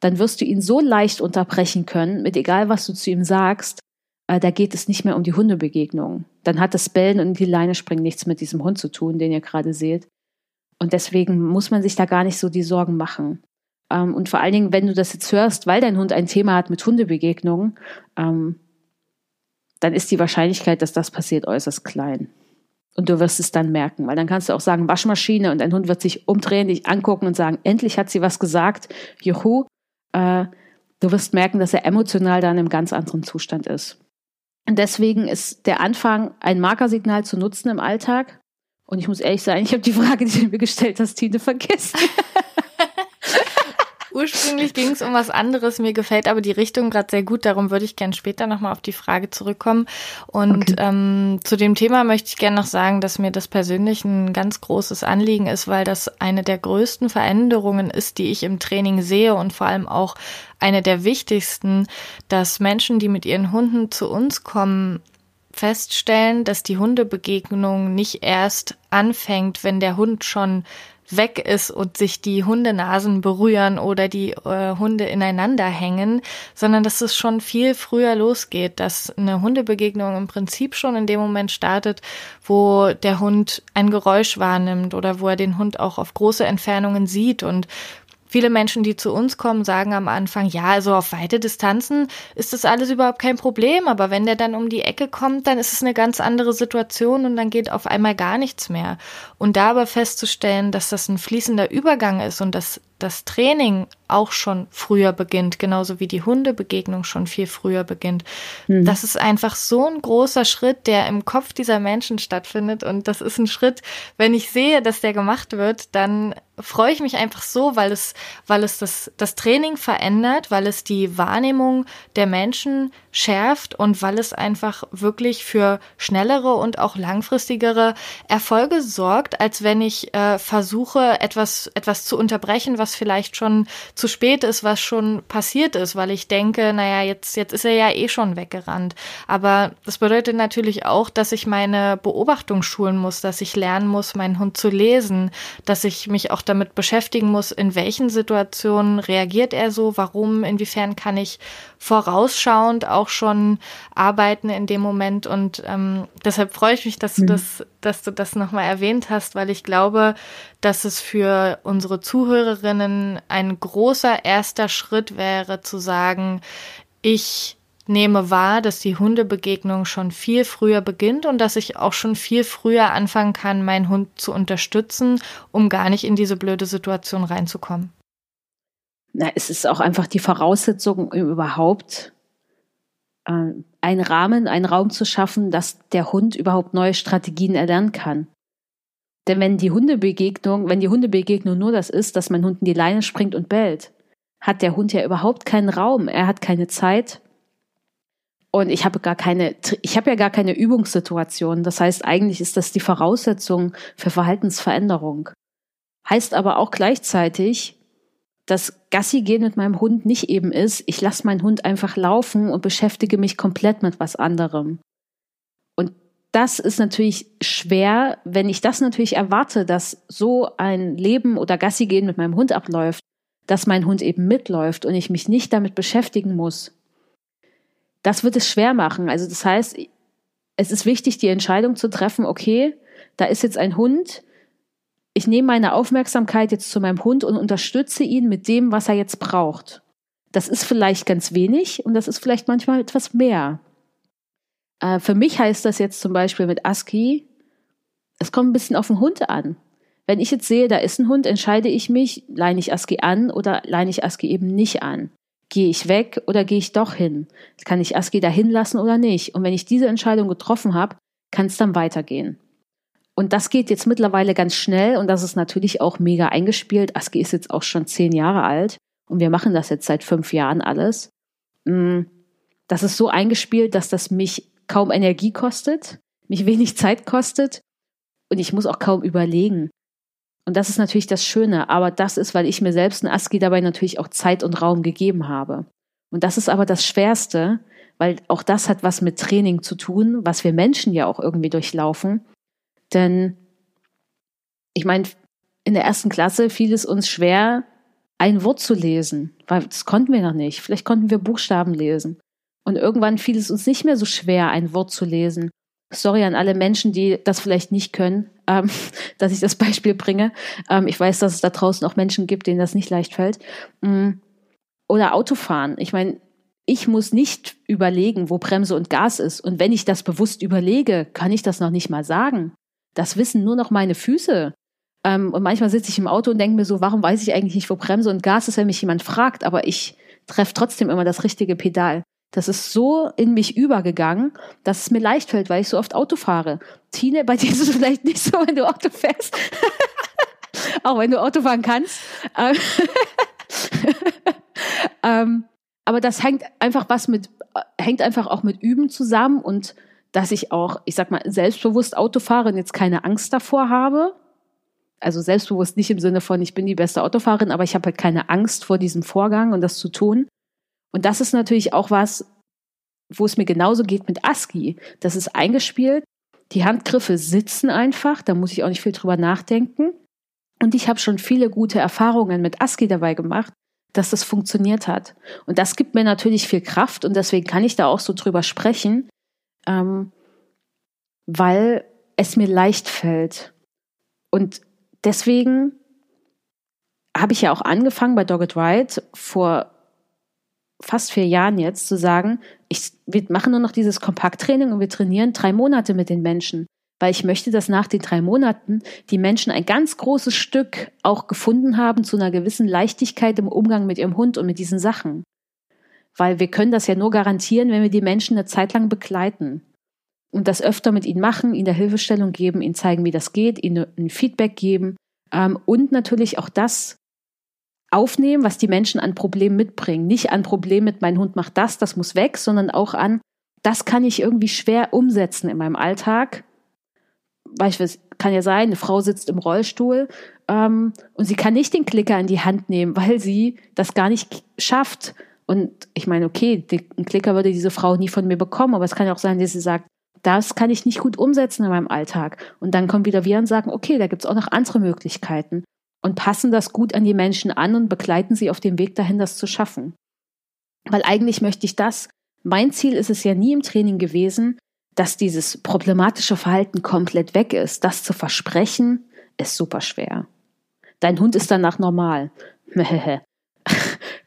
dann wirst du ihn so leicht unterbrechen können, mit egal was du zu ihm sagst, äh, da geht es nicht mehr um die Hundebegegnung. Dann hat das Bellen und die Leine springen nichts mit diesem Hund zu tun, den ihr gerade seht. Und deswegen muss man sich da gar nicht so die Sorgen machen. Ähm, und vor allen Dingen, wenn du das jetzt hörst, weil dein Hund ein Thema hat mit Hundebegegnungen, ähm, dann ist die Wahrscheinlichkeit, dass das passiert, äußerst klein. Und du wirst es dann merken, weil dann kannst du auch sagen, Waschmaschine und dein Hund wird sich umdrehen, dich angucken und sagen, endlich hat sie was gesagt, juhu. Äh, du wirst merken, dass er emotional da in einem ganz anderen Zustand ist. Und deswegen ist der Anfang, ein Markersignal zu nutzen im Alltag. Und ich muss ehrlich sagen, ich habe die Frage, die du mir gestellt hast, Tine, vergessen. Ursprünglich ging es um was anderes. Mir gefällt aber die Richtung gerade sehr gut. Darum würde ich gerne später nochmal auf die Frage zurückkommen. Und okay. ähm, zu dem Thema möchte ich gerne noch sagen, dass mir das persönlich ein ganz großes Anliegen ist, weil das eine der größten Veränderungen ist, die ich im Training sehe und vor allem auch eine der wichtigsten, dass Menschen, die mit ihren Hunden zu uns kommen, feststellen, dass die Hundebegegnung nicht erst anfängt, wenn der Hund schon weg ist und sich die Hundenasen berühren oder die äh, Hunde ineinander hängen, sondern dass es schon viel früher losgeht, dass eine Hundebegegnung im Prinzip schon in dem Moment startet, wo der Hund ein Geräusch wahrnimmt oder wo er den Hund auch auf große Entfernungen sieht und Viele Menschen, die zu uns kommen, sagen am Anfang, ja, also auf weite Distanzen ist das alles überhaupt kein Problem, aber wenn der dann um die Ecke kommt, dann ist es eine ganz andere Situation und dann geht auf einmal gar nichts mehr. Und da aber festzustellen, dass das ein fließender Übergang ist und dass das Training auch schon früher beginnt, genauso wie die Hundebegegnung schon viel früher beginnt. Mhm. Das ist einfach so ein großer Schritt, der im Kopf dieser Menschen stattfindet. Und das ist ein Schritt, wenn ich sehe, dass der gemacht wird, dann freue ich mich einfach so, weil es, weil es das, das Training verändert, weil es die Wahrnehmung der Menschen schärft und weil es einfach wirklich für schnellere und auch langfristigere Erfolge sorgt, als wenn ich äh, versuche, etwas, etwas zu unterbrechen, was vielleicht schon zu spät ist, was schon passiert ist, weil ich denke, naja, jetzt, jetzt ist er ja eh schon weggerannt. Aber das bedeutet natürlich auch, dass ich meine Beobachtung schulen muss, dass ich lernen muss, meinen Hund zu lesen, dass ich mich auch damit beschäftigen muss, in welchen Situationen reagiert er so, warum, inwiefern kann ich vorausschauend auch schon arbeiten in dem Moment. Und ähm, deshalb freue ich mich, dass du mhm. das, dass du das nochmal erwähnt hast, weil ich glaube, dass es für unsere Zuhörerinnen ein großer erster Schritt wäre, zu sagen, ich nehme wahr, dass die Hundebegegnung schon viel früher beginnt und dass ich auch schon viel früher anfangen kann, meinen Hund zu unterstützen, um gar nicht in diese blöde Situation reinzukommen na, es ist auch einfach die Voraussetzung, überhaupt äh, einen Rahmen, einen Raum zu schaffen, dass der Hund überhaupt neue Strategien erlernen kann. Denn wenn die Hundebegegnung, wenn die Hundebegegnung nur das ist, dass mein Hund in die Leine springt und bellt, hat der Hund ja überhaupt keinen Raum. Er hat keine Zeit. Und ich habe gar keine, ich habe ja gar keine Übungssituation. Das heißt, eigentlich ist das die Voraussetzung für Verhaltensveränderung. Heißt aber auch gleichzeitig, dass Gassi gehen mit meinem Hund nicht eben ist, ich lasse meinen Hund einfach laufen und beschäftige mich komplett mit was anderem. Und das ist natürlich schwer, wenn ich das natürlich erwarte, dass so ein Leben oder Gassi gehen mit meinem Hund abläuft, dass mein Hund eben mitläuft und ich mich nicht damit beschäftigen muss. Das wird es schwer machen. Also das heißt, es ist wichtig, die Entscheidung zu treffen, okay, da ist jetzt ein Hund, ich nehme meine Aufmerksamkeit jetzt zu meinem Hund und unterstütze ihn mit dem, was er jetzt braucht. Das ist vielleicht ganz wenig und das ist vielleicht manchmal etwas mehr. Äh, für mich heißt das jetzt zum Beispiel mit ASCII, es kommt ein bisschen auf den Hund an. Wenn ich jetzt sehe, da ist ein Hund, entscheide ich mich, leine ich ASCII an oder leine ich ASCII eben nicht an. Gehe ich weg oder gehe ich doch hin? Kann ich ASCII dahin lassen oder nicht? Und wenn ich diese Entscheidung getroffen habe, kann es dann weitergehen. Und das geht jetzt mittlerweile ganz schnell und das ist natürlich auch mega eingespielt. ASCII ist jetzt auch schon zehn Jahre alt und wir machen das jetzt seit fünf Jahren alles. Mm, das ist so eingespielt, dass das mich kaum Energie kostet, mich wenig Zeit kostet und ich muss auch kaum überlegen. Und das ist natürlich das Schöne, aber das ist, weil ich mir selbst ein ASCII dabei natürlich auch Zeit und Raum gegeben habe. Und das ist aber das Schwerste, weil auch das hat was mit Training zu tun, was wir Menschen ja auch irgendwie durchlaufen. Denn ich meine, in der ersten Klasse fiel es uns schwer, ein Wort zu lesen, weil das konnten wir noch nicht. Vielleicht konnten wir Buchstaben lesen. Und irgendwann fiel es uns nicht mehr so schwer, ein Wort zu lesen. Sorry an alle Menschen, die das vielleicht nicht können, ähm, dass ich das Beispiel bringe. Ähm, ich weiß, dass es da draußen auch Menschen gibt, denen das nicht leicht fällt. Mm. Oder Autofahren. Ich meine, ich muss nicht überlegen, wo Bremse und Gas ist. Und wenn ich das bewusst überlege, kann ich das noch nicht mal sagen. Das wissen nur noch meine Füße. Ähm, und manchmal sitze ich im Auto und denke mir so, warum weiß ich eigentlich nicht, wo Bremse und Gas ist, wenn mich jemand fragt, aber ich treffe trotzdem immer das richtige Pedal. Das ist so in mich übergegangen, dass es mir leicht fällt, weil ich so oft Auto fahre. Tine, bei dir ist es vielleicht nicht so, wenn du Auto fährst. auch wenn du Auto fahren kannst. Ähm, ähm, aber das hängt einfach was mit, hängt einfach auch mit Üben zusammen und dass ich auch, ich sag mal, selbstbewusst Auto fahre und jetzt keine Angst davor habe. Also selbstbewusst nicht im Sinne von, ich bin die beste Autofahrerin, aber ich habe halt keine Angst vor diesem Vorgang und das zu tun. Und das ist natürlich auch was, wo es mir genauso geht mit ASCII. Das ist eingespielt. Die Handgriffe sitzen einfach, da muss ich auch nicht viel drüber nachdenken. Und ich habe schon viele gute Erfahrungen mit ASCII dabei gemacht, dass das funktioniert hat. Und das gibt mir natürlich viel Kraft und deswegen kann ich da auch so drüber sprechen, ähm, weil es mir leicht fällt. Und deswegen habe ich ja auch angefangen bei Dogged Ride vor fast vier Jahren jetzt zu sagen, ich, wir machen nur noch dieses Kompakttraining und wir trainieren drei Monate mit den Menschen, weil ich möchte, dass nach den drei Monaten die Menschen ein ganz großes Stück auch gefunden haben zu einer gewissen Leichtigkeit im Umgang mit ihrem Hund und mit diesen Sachen. Weil wir können das ja nur garantieren, wenn wir die Menschen eine Zeit lang begleiten und das öfter mit ihnen machen, ihnen der Hilfestellung geben, ihnen zeigen, wie das geht, ihnen ein Feedback geben ähm, und natürlich auch das aufnehmen, was die Menschen an Problemen mitbringen. Nicht an Problemen mit, mein Hund macht das, das muss weg, sondern auch an, das kann ich irgendwie schwer umsetzen in meinem Alltag. Beispielsweise kann ja sein, eine Frau sitzt im Rollstuhl ähm, und sie kann nicht den Klicker in die Hand nehmen, weil sie das gar nicht schafft. Und ich meine, okay, den Klicker würde diese Frau nie von mir bekommen, aber es kann ja auch sein, dass sie sagt, das kann ich nicht gut umsetzen in meinem Alltag. Und dann kommen wieder wir und sagen, okay, da gibt es auch noch andere Möglichkeiten und passen das gut an die Menschen an und begleiten sie auf dem Weg dahin, das zu schaffen. Weil eigentlich möchte ich das, mein Ziel ist es ja nie im Training gewesen, dass dieses problematische Verhalten komplett weg ist. Das zu versprechen, ist super schwer. Dein Hund ist danach normal.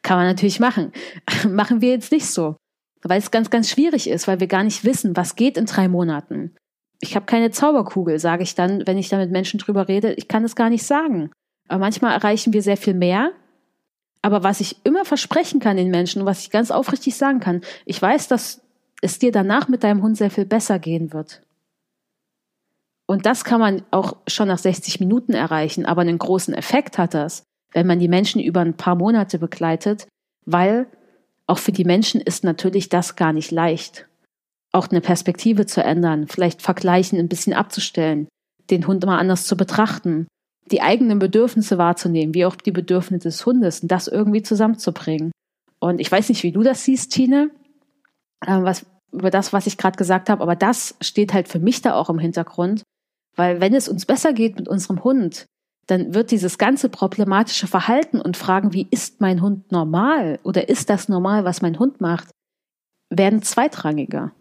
Kann man natürlich machen. machen wir jetzt nicht so. Weil es ganz, ganz schwierig ist, weil wir gar nicht wissen, was geht in drei Monaten. Ich habe keine Zauberkugel, sage ich dann, wenn ich da mit Menschen drüber rede. Ich kann es gar nicht sagen. Aber manchmal erreichen wir sehr viel mehr. Aber was ich immer versprechen kann den Menschen und was ich ganz aufrichtig sagen kann, ich weiß, dass es dir danach mit deinem Hund sehr viel besser gehen wird. Und das kann man auch schon nach 60 Minuten erreichen, aber einen großen Effekt hat das, wenn man die Menschen über ein paar Monate begleitet, weil auch für die Menschen ist natürlich das gar nicht leicht. Auch eine Perspektive zu ändern, vielleicht vergleichen, ein bisschen abzustellen, den Hund mal anders zu betrachten, die eigenen Bedürfnisse wahrzunehmen, wie auch die Bedürfnisse des Hundes und das irgendwie zusammenzubringen. Und ich weiß nicht, wie du das siehst, Tine, äh, was, über das, was ich gerade gesagt habe, aber das steht halt für mich da auch im Hintergrund, weil wenn es uns besser geht mit unserem Hund, dann wird dieses ganze problematische Verhalten und Fragen, wie ist mein Hund normal oder ist das normal, was mein Hund macht, werden zweitrangiger.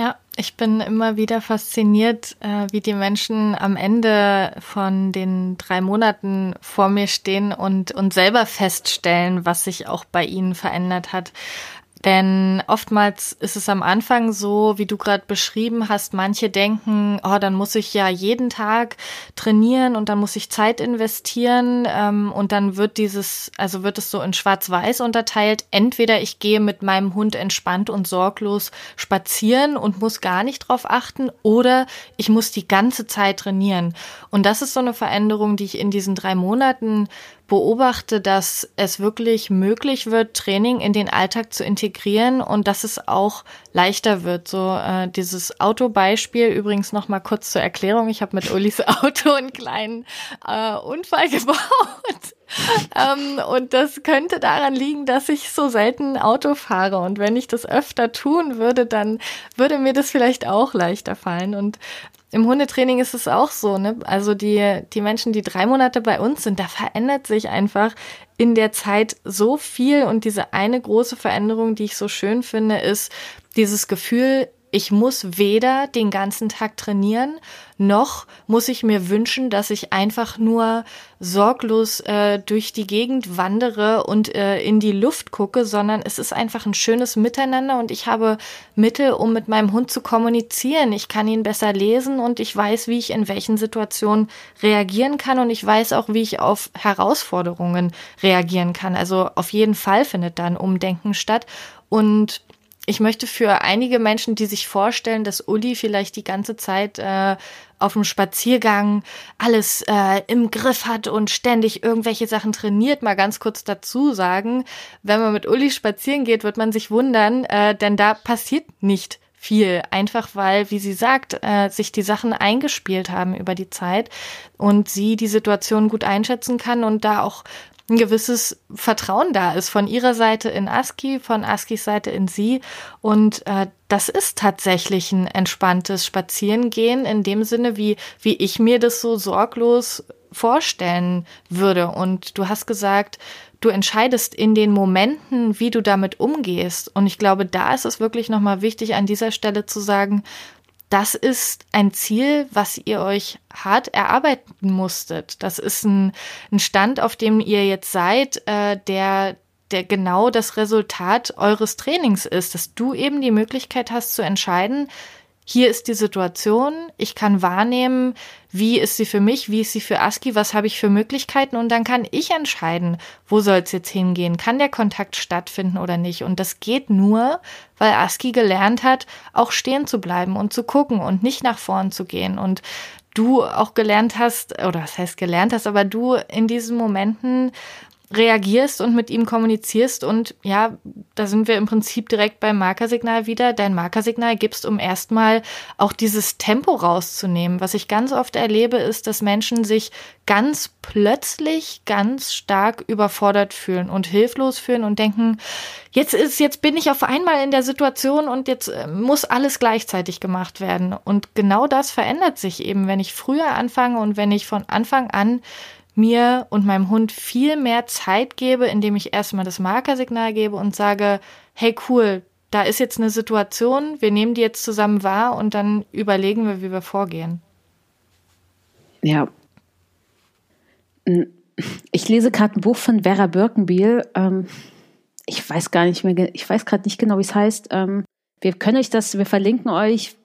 Ja, ich bin immer wieder fasziniert, äh, wie die Menschen am Ende von den drei Monaten vor mir stehen und, und selber feststellen, was sich auch bei ihnen verändert hat. Denn oftmals ist es am Anfang so, wie du gerade beschrieben hast, manche denken, oh, dann muss ich ja jeden Tag trainieren und dann muss ich Zeit investieren ähm, und dann wird dieses, also wird es so in Schwarz-Weiß unterteilt. Entweder ich gehe mit meinem Hund entspannt und sorglos spazieren und muss gar nicht drauf achten oder ich muss die ganze Zeit trainieren. Und das ist so eine Veränderung, die ich in diesen drei Monaten beobachte, dass es wirklich möglich wird, Training in den Alltag zu integrieren und dass es auch leichter wird. So äh, dieses Autobeispiel übrigens noch mal kurz zur Erklärung. Ich habe mit Ulis Auto einen kleinen äh, Unfall gebaut. ähm, und das könnte daran liegen, dass ich so selten Auto fahre. Und wenn ich das öfter tun würde, dann würde mir das vielleicht auch leichter fallen. Und im Hundetraining ist es auch so, ne? Also die, die Menschen, die drei Monate bei uns sind, da verändert sich einfach in der Zeit so viel. Und diese eine große Veränderung, die ich so schön finde, ist dieses Gefühl, ich muss weder den ganzen Tag trainieren, noch muss ich mir wünschen, dass ich einfach nur sorglos äh, durch die Gegend wandere und äh, in die Luft gucke, sondern es ist einfach ein schönes Miteinander und ich habe Mittel, um mit meinem Hund zu kommunizieren. Ich kann ihn besser lesen und ich weiß, wie ich in welchen Situationen reagieren kann und ich weiß auch, wie ich auf Herausforderungen reagieren kann. Also auf jeden Fall findet da ein Umdenken statt und ich möchte für einige Menschen, die sich vorstellen, dass Uli vielleicht die ganze Zeit äh, auf dem Spaziergang alles äh, im Griff hat und ständig irgendwelche Sachen trainiert, mal ganz kurz dazu sagen, wenn man mit Uli spazieren geht, wird man sich wundern, äh, denn da passiert nicht viel, einfach weil, wie sie sagt, äh, sich die Sachen eingespielt haben über die Zeit und sie die Situation gut einschätzen kann und da auch ein gewisses Vertrauen da ist von ihrer Seite in ASCII, von ASCIIs Seite in sie. Und äh, das ist tatsächlich ein entspanntes Spazierengehen in dem Sinne, wie, wie ich mir das so sorglos vorstellen würde. Und du hast gesagt, du entscheidest in den Momenten, wie du damit umgehst. Und ich glaube, da ist es wirklich nochmal wichtig, an dieser Stelle zu sagen, das ist ein Ziel, was ihr euch hart erarbeiten musstet. Das ist ein, ein Stand, auf dem ihr jetzt seid, äh, der, der genau das Resultat eures Trainings ist, dass du eben die Möglichkeit hast zu entscheiden, hier ist die Situation, ich kann wahrnehmen, wie ist sie für mich, wie ist sie für ASCII, was habe ich für Möglichkeiten und dann kann ich entscheiden, wo soll es jetzt hingehen, kann der Kontakt stattfinden oder nicht. Und das geht nur, weil ASCII gelernt hat, auch stehen zu bleiben und zu gucken und nicht nach vorn zu gehen. Und du auch gelernt hast, oder das heißt gelernt hast, aber du in diesen Momenten reagierst und mit ihm kommunizierst und ja, da sind wir im Prinzip direkt beim Markersignal wieder. Dein Markersignal gibst, um erstmal auch dieses Tempo rauszunehmen. Was ich ganz oft erlebe, ist, dass Menschen sich ganz plötzlich ganz stark überfordert fühlen und hilflos fühlen und denken, jetzt ist, jetzt bin ich auf einmal in der Situation und jetzt äh, muss alles gleichzeitig gemacht werden. Und genau das verändert sich eben, wenn ich früher anfange und wenn ich von Anfang an mir und meinem Hund viel mehr Zeit gebe, indem ich erstmal das Markersignal gebe und sage, hey cool, da ist jetzt eine Situation, wir nehmen die jetzt zusammen wahr und dann überlegen wir, wie wir vorgehen. Ja. Ich lese gerade ein Buch von Vera Birkenbiel. Ähm, ich weiß gar nicht mehr, ich weiß gerade nicht genau, wie es heißt. Ähm, wir können euch das, wir verlinken euch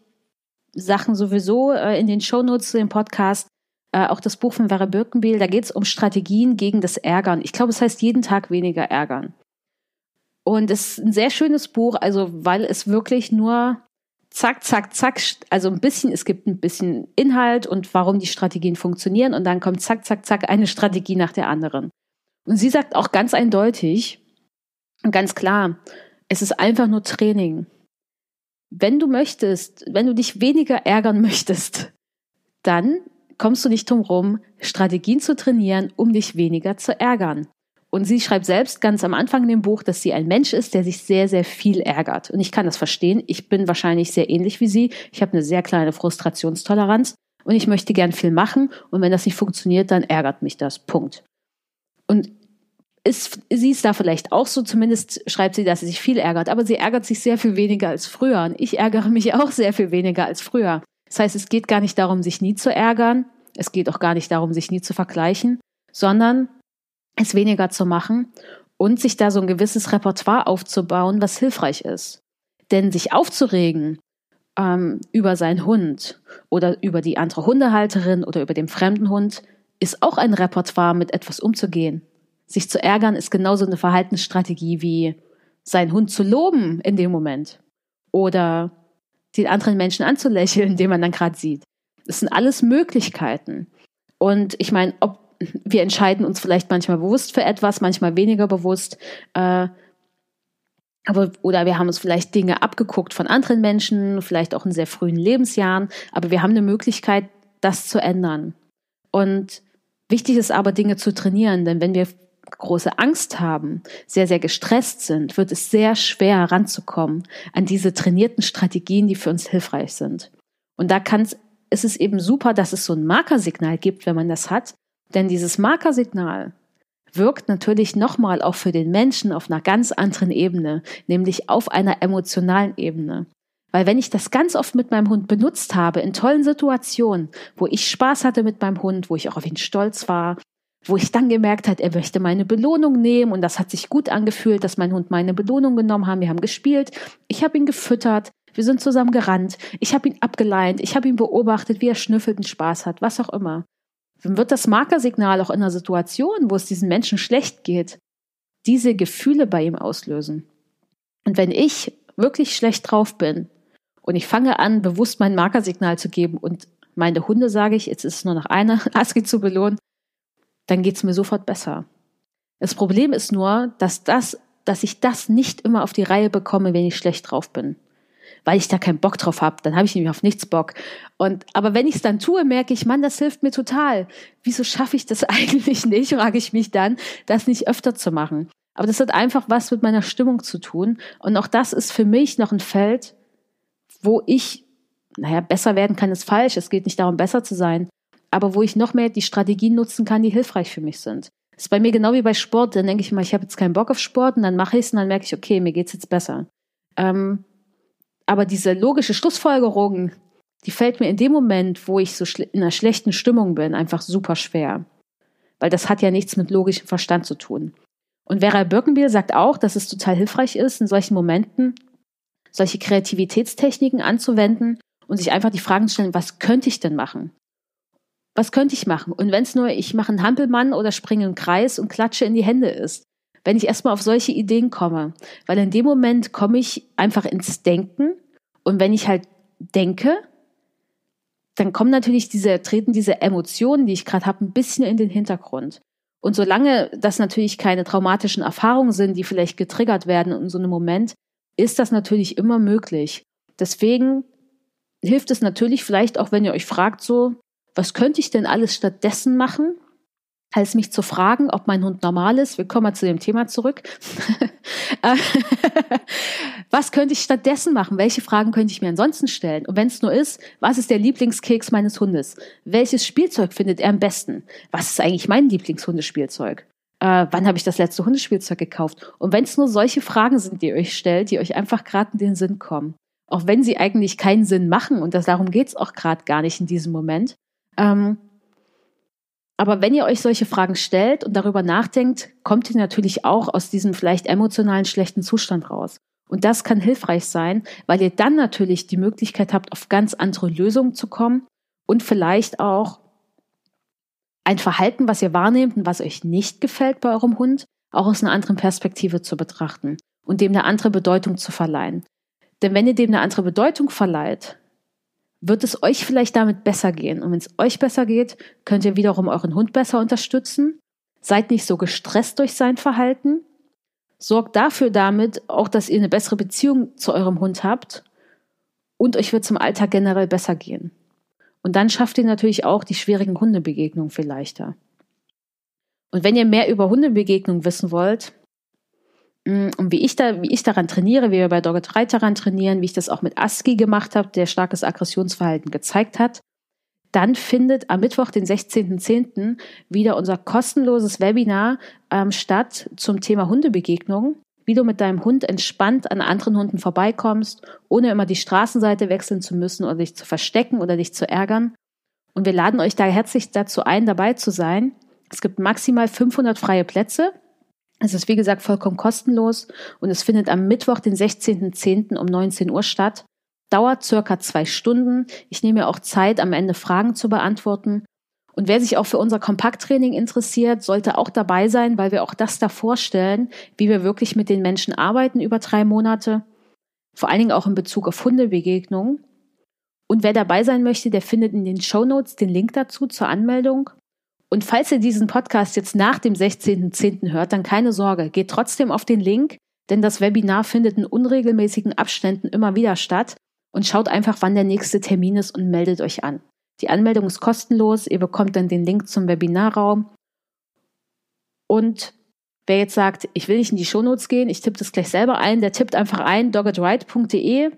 Sachen sowieso äh, in den Shownotes zu dem Podcast äh, auch das Buch von Vera Birkenbiel, da geht es um Strategien gegen das Ärgern. Ich glaube, es heißt jeden Tag weniger ärgern. Und es ist ein sehr schönes Buch, also weil es wirklich nur zack, zack, zack, also ein bisschen, es gibt ein bisschen Inhalt und warum die Strategien funktionieren und dann kommt zack, zack, zack eine Strategie nach der anderen. Und sie sagt auch ganz eindeutig und ganz klar, es ist einfach nur Training. Wenn du möchtest, wenn du dich weniger ärgern möchtest, dann kommst du nicht drum rum, Strategien zu trainieren, um dich weniger zu ärgern. Und sie schreibt selbst ganz am Anfang in dem Buch, dass sie ein Mensch ist, der sich sehr, sehr viel ärgert. Und ich kann das verstehen. Ich bin wahrscheinlich sehr ähnlich wie sie. Ich habe eine sehr kleine Frustrationstoleranz und ich möchte gern viel machen. Und wenn das nicht funktioniert, dann ärgert mich das. Punkt. Und ist, sie ist da vielleicht auch so, zumindest schreibt sie, dass sie sich viel ärgert, aber sie ärgert sich sehr viel weniger als früher. Und ich ärgere mich auch sehr viel weniger als früher. Das heißt, es geht gar nicht darum, sich nie zu ärgern. Es geht auch gar nicht darum, sich nie zu vergleichen, sondern es weniger zu machen und sich da so ein gewisses Repertoire aufzubauen, was hilfreich ist. Denn sich aufzuregen ähm, über seinen Hund oder über die andere Hundehalterin oder über den fremden Hund ist auch ein Repertoire, mit etwas umzugehen. Sich zu ärgern ist genauso eine Verhaltensstrategie wie seinen Hund zu loben in dem Moment oder den anderen Menschen anzulächeln, den man dann gerade sieht. Das sind alles Möglichkeiten. Und ich meine, ob wir entscheiden uns vielleicht manchmal bewusst für etwas, manchmal weniger bewusst. Äh, aber, oder wir haben uns vielleicht Dinge abgeguckt von anderen Menschen, vielleicht auch in sehr frühen Lebensjahren, aber wir haben eine Möglichkeit, das zu ändern. Und Wichtig ist aber, Dinge zu trainieren, denn wenn wir große Angst haben, sehr, sehr gestresst sind, wird es sehr schwer heranzukommen an diese trainierten Strategien, die für uns hilfreich sind. Und da kann es, ist es eben super, dass es so ein Markersignal gibt, wenn man das hat, denn dieses Markersignal wirkt natürlich nochmal auch für den Menschen auf einer ganz anderen Ebene, nämlich auf einer emotionalen Ebene. Weil wenn ich das ganz oft mit meinem Hund benutzt habe, in tollen Situationen, wo ich Spaß hatte mit meinem Hund, wo ich auch auf ihn stolz war, wo ich dann gemerkt hat, er möchte meine Belohnung nehmen und das hat sich gut angefühlt, dass mein Hund meine Belohnung genommen haben. Wir haben gespielt, ich habe ihn gefüttert, wir sind zusammen gerannt, ich habe ihn abgeleint, ich habe ihn beobachtet, wie er schnüffelt und Spaß hat, was auch immer. Dann wird das Markersignal auch in einer Situation, wo es diesem Menschen schlecht geht, diese Gefühle bei ihm auslösen. Und wenn ich wirklich schlecht drauf bin und ich fange an, bewusst mein Markersignal zu geben und meine Hunde sage ich, jetzt ist es nur noch eine ASCII zu belohnen, dann geht es mir sofort besser. Das Problem ist nur, dass das, dass ich das nicht immer auf die Reihe bekomme, wenn ich schlecht drauf bin. Weil ich da keinen Bock drauf habe, dann habe ich nämlich auf nichts Bock. Und aber wenn ich es dann tue, merke ich, Mann, das hilft mir total. Wieso schaffe ich das eigentlich nicht? Frage ich mich dann, das nicht öfter zu machen. Aber das hat einfach was mit meiner Stimmung zu tun. Und auch das ist für mich noch ein Feld, wo ich, naja, besser werden kann, ist falsch. Es geht nicht darum, besser zu sein aber wo ich noch mehr die Strategien nutzen kann, die hilfreich für mich sind. Das ist bei mir genau wie bei Sport. Dann denke ich mal, ich habe jetzt keinen Bock auf Sport und dann mache ich es und dann merke ich, okay, mir geht's jetzt besser. Ähm, aber diese logische Schlussfolgerung, die fällt mir in dem Moment, wo ich so in einer schlechten Stimmung bin, einfach super schwer. Weil das hat ja nichts mit logischem Verstand zu tun. Und Vera Birkenbiel sagt auch, dass es total hilfreich ist, in solchen Momenten solche Kreativitätstechniken anzuwenden und sich einfach die Fragen zu stellen, was könnte ich denn machen? Was könnte ich machen? Und wenn es nur, ich mache einen Hampelmann oder springe einen Kreis und klatsche in die Hände ist. Wenn ich erstmal auf solche Ideen komme. Weil in dem Moment komme ich einfach ins Denken. Und wenn ich halt denke, dann kommen natürlich diese, treten diese Emotionen, die ich gerade habe, ein bisschen in den Hintergrund. Und solange das natürlich keine traumatischen Erfahrungen sind, die vielleicht getriggert werden in so einem Moment, ist das natürlich immer möglich. Deswegen hilft es natürlich vielleicht auch, wenn ihr euch fragt, so, was könnte ich denn alles stattdessen machen, als mich zu fragen, ob mein Hund normal ist. Wir kommen mal zu dem Thema zurück. was könnte ich stattdessen machen? Welche Fragen könnte ich mir ansonsten stellen? Und wenn es nur ist, was ist der Lieblingskeks meines Hundes? Welches Spielzeug findet er am besten? Was ist eigentlich mein Lieblingshundespielzeug? Äh, wann habe ich das letzte Hundespielzeug gekauft? Und wenn es nur solche Fragen sind, die ihr euch stellt, die euch einfach gerade in den Sinn kommen, auch wenn sie eigentlich keinen Sinn machen, und das, darum geht es auch gerade gar nicht in diesem Moment, ähm, aber wenn ihr euch solche Fragen stellt und darüber nachdenkt, kommt ihr natürlich auch aus diesem vielleicht emotionalen schlechten Zustand raus. Und das kann hilfreich sein, weil ihr dann natürlich die Möglichkeit habt, auf ganz andere Lösungen zu kommen und vielleicht auch ein Verhalten, was ihr wahrnehmt und was euch nicht gefällt bei eurem Hund, auch aus einer anderen Perspektive zu betrachten und dem eine andere Bedeutung zu verleihen. Denn wenn ihr dem eine andere Bedeutung verleiht, wird es euch vielleicht damit besser gehen. Und wenn es euch besser geht, könnt ihr wiederum euren Hund besser unterstützen. Seid nicht so gestresst durch sein Verhalten. Sorgt dafür damit auch, dass ihr eine bessere Beziehung zu eurem Hund habt. Und euch wird zum Alltag generell besser gehen. Und dann schafft ihr natürlich auch die schwierigen Hundebegegnungen viel leichter. Und wenn ihr mehr über Hundebegegnungen wissen wollt, und wie ich da, wie ich daran trainiere, wie wir bei Dogge 3 daran trainieren, wie ich das auch mit ASCII gemacht habe, der starkes Aggressionsverhalten gezeigt hat, dann findet am Mittwoch, den 16.10. wieder unser kostenloses Webinar ähm, statt zum Thema Hundebegegnung, wie du mit deinem Hund entspannt an anderen Hunden vorbeikommst, ohne immer die Straßenseite wechseln zu müssen oder dich zu verstecken oder dich zu ärgern. Und wir laden euch da herzlich dazu ein, dabei zu sein. Es gibt maximal 500 freie Plätze. Es ist wie gesagt vollkommen kostenlos und es findet am Mittwoch, den 16.10. um 19 Uhr statt. Dauert circa zwei Stunden. Ich nehme mir auch Zeit, am Ende Fragen zu beantworten. Und wer sich auch für unser Kompakttraining interessiert, sollte auch dabei sein, weil wir auch das da vorstellen, wie wir wirklich mit den Menschen arbeiten über drei Monate. Vor allen Dingen auch in Bezug auf Hundebegegnungen. Und wer dabei sein möchte, der findet in den Show Notes den Link dazu zur Anmeldung. Und falls ihr diesen Podcast jetzt nach dem 16.10. hört, dann keine Sorge, geht trotzdem auf den Link, denn das Webinar findet in unregelmäßigen Abständen immer wieder statt und schaut einfach, wann der nächste Termin ist und meldet euch an. Die Anmeldung ist kostenlos. Ihr bekommt dann den Link zum Webinarraum. Und wer jetzt sagt, ich will nicht in die Shownotes gehen, ich tippe das gleich selber ein, der tippt einfach ein doggedright.de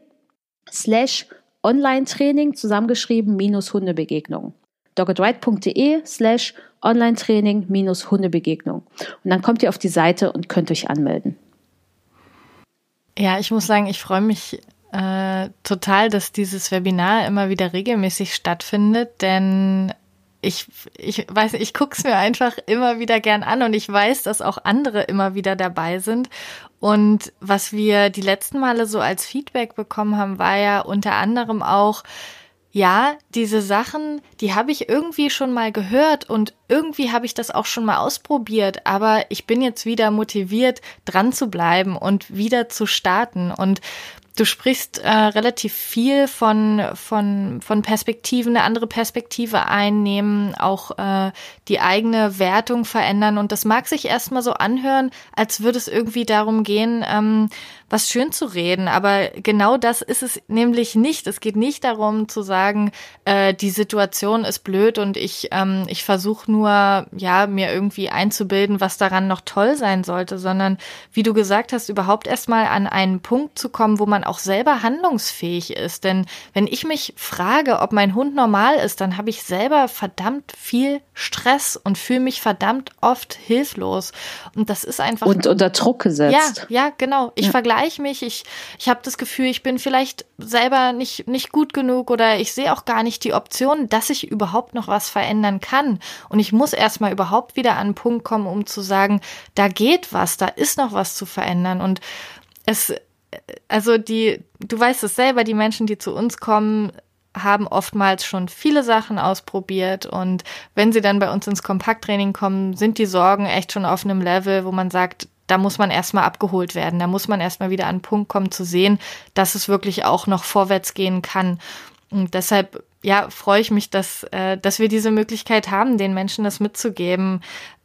slash Online-Training zusammengeschrieben minus Hundebegegnung. doggedright.de slash Online-Training minus Hundebegegnung. Und dann kommt ihr auf die Seite und könnt euch anmelden. Ja, ich muss sagen, ich freue mich äh, total, dass dieses Webinar immer wieder regelmäßig stattfindet, denn ich, ich weiß nicht, ich gucke es mir einfach immer wieder gern an und ich weiß, dass auch andere immer wieder dabei sind. Und was wir die letzten Male so als Feedback bekommen haben, war ja unter anderem auch, ja, diese Sachen, die habe ich irgendwie schon mal gehört und irgendwie habe ich das auch schon mal ausprobiert, aber ich bin jetzt wieder motiviert, dran zu bleiben und wieder zu starten. Und Du sprichst äh, relativ viel von, von, von Perspektiven, eine andere Perspektive einnehmen, auch äh, die eigene Wertung verändern. Und das mag sich erstmal so anhören, als würde es irgendwie darum gehen, ähm, was schön zu reden. Aber genau das ist es nämlich nicht. Es geht nicht darum zu sagen, äh, die Situation ist blöd und ich, ähm, ich versuche nur, ja, mir irgendwie einzubilden, was daran noch toll sein sollte, sondern wie du gesagt hast, überhaupt erstmal an einen Punkt zu kommen, wo man auch selber handlungsfähig ist. Denn wenn ich mich frage, ob mein Hund normal ist, dann habe ich selber verdammt viel Stress und fühle mich verdammt oft hilflos. Und das ist einfach. Und unter Druck gesetzt. Ja, ja, genau. Ich ja. vergleiche mich. Ich, ich habe das Gefühl, ich bin vielleicht selber nicht, nicht gut genug oder ich sehe auch gar nicht die Option, dass ich überhaupt noch was verändern kann. Und ich muss erstmal überhaupt wieder an einen Punkt kommen, um zu sagen, da geht was, da ist noch was zu verändern. Und es, also die, du weißt es selber, die Menschen, die zu uns kommen, haben oftmals schon viele Sachen ausprobiert und wenn sie dann bei uns ins Kompakttraining kommen, sind die Sorgen echt schon auf einem Level, wo man sagt, da muss man erstmal abgeholt werden, da muss man erstmal wieder an den Punkt kommen zu sehen, dass es wirklich auch noch vorwärts gehen kann. Und deshalb, ja, freue ich mich, dass, äh, dass wir diese Möglichkeit haben, den Menschen das mitzugeben,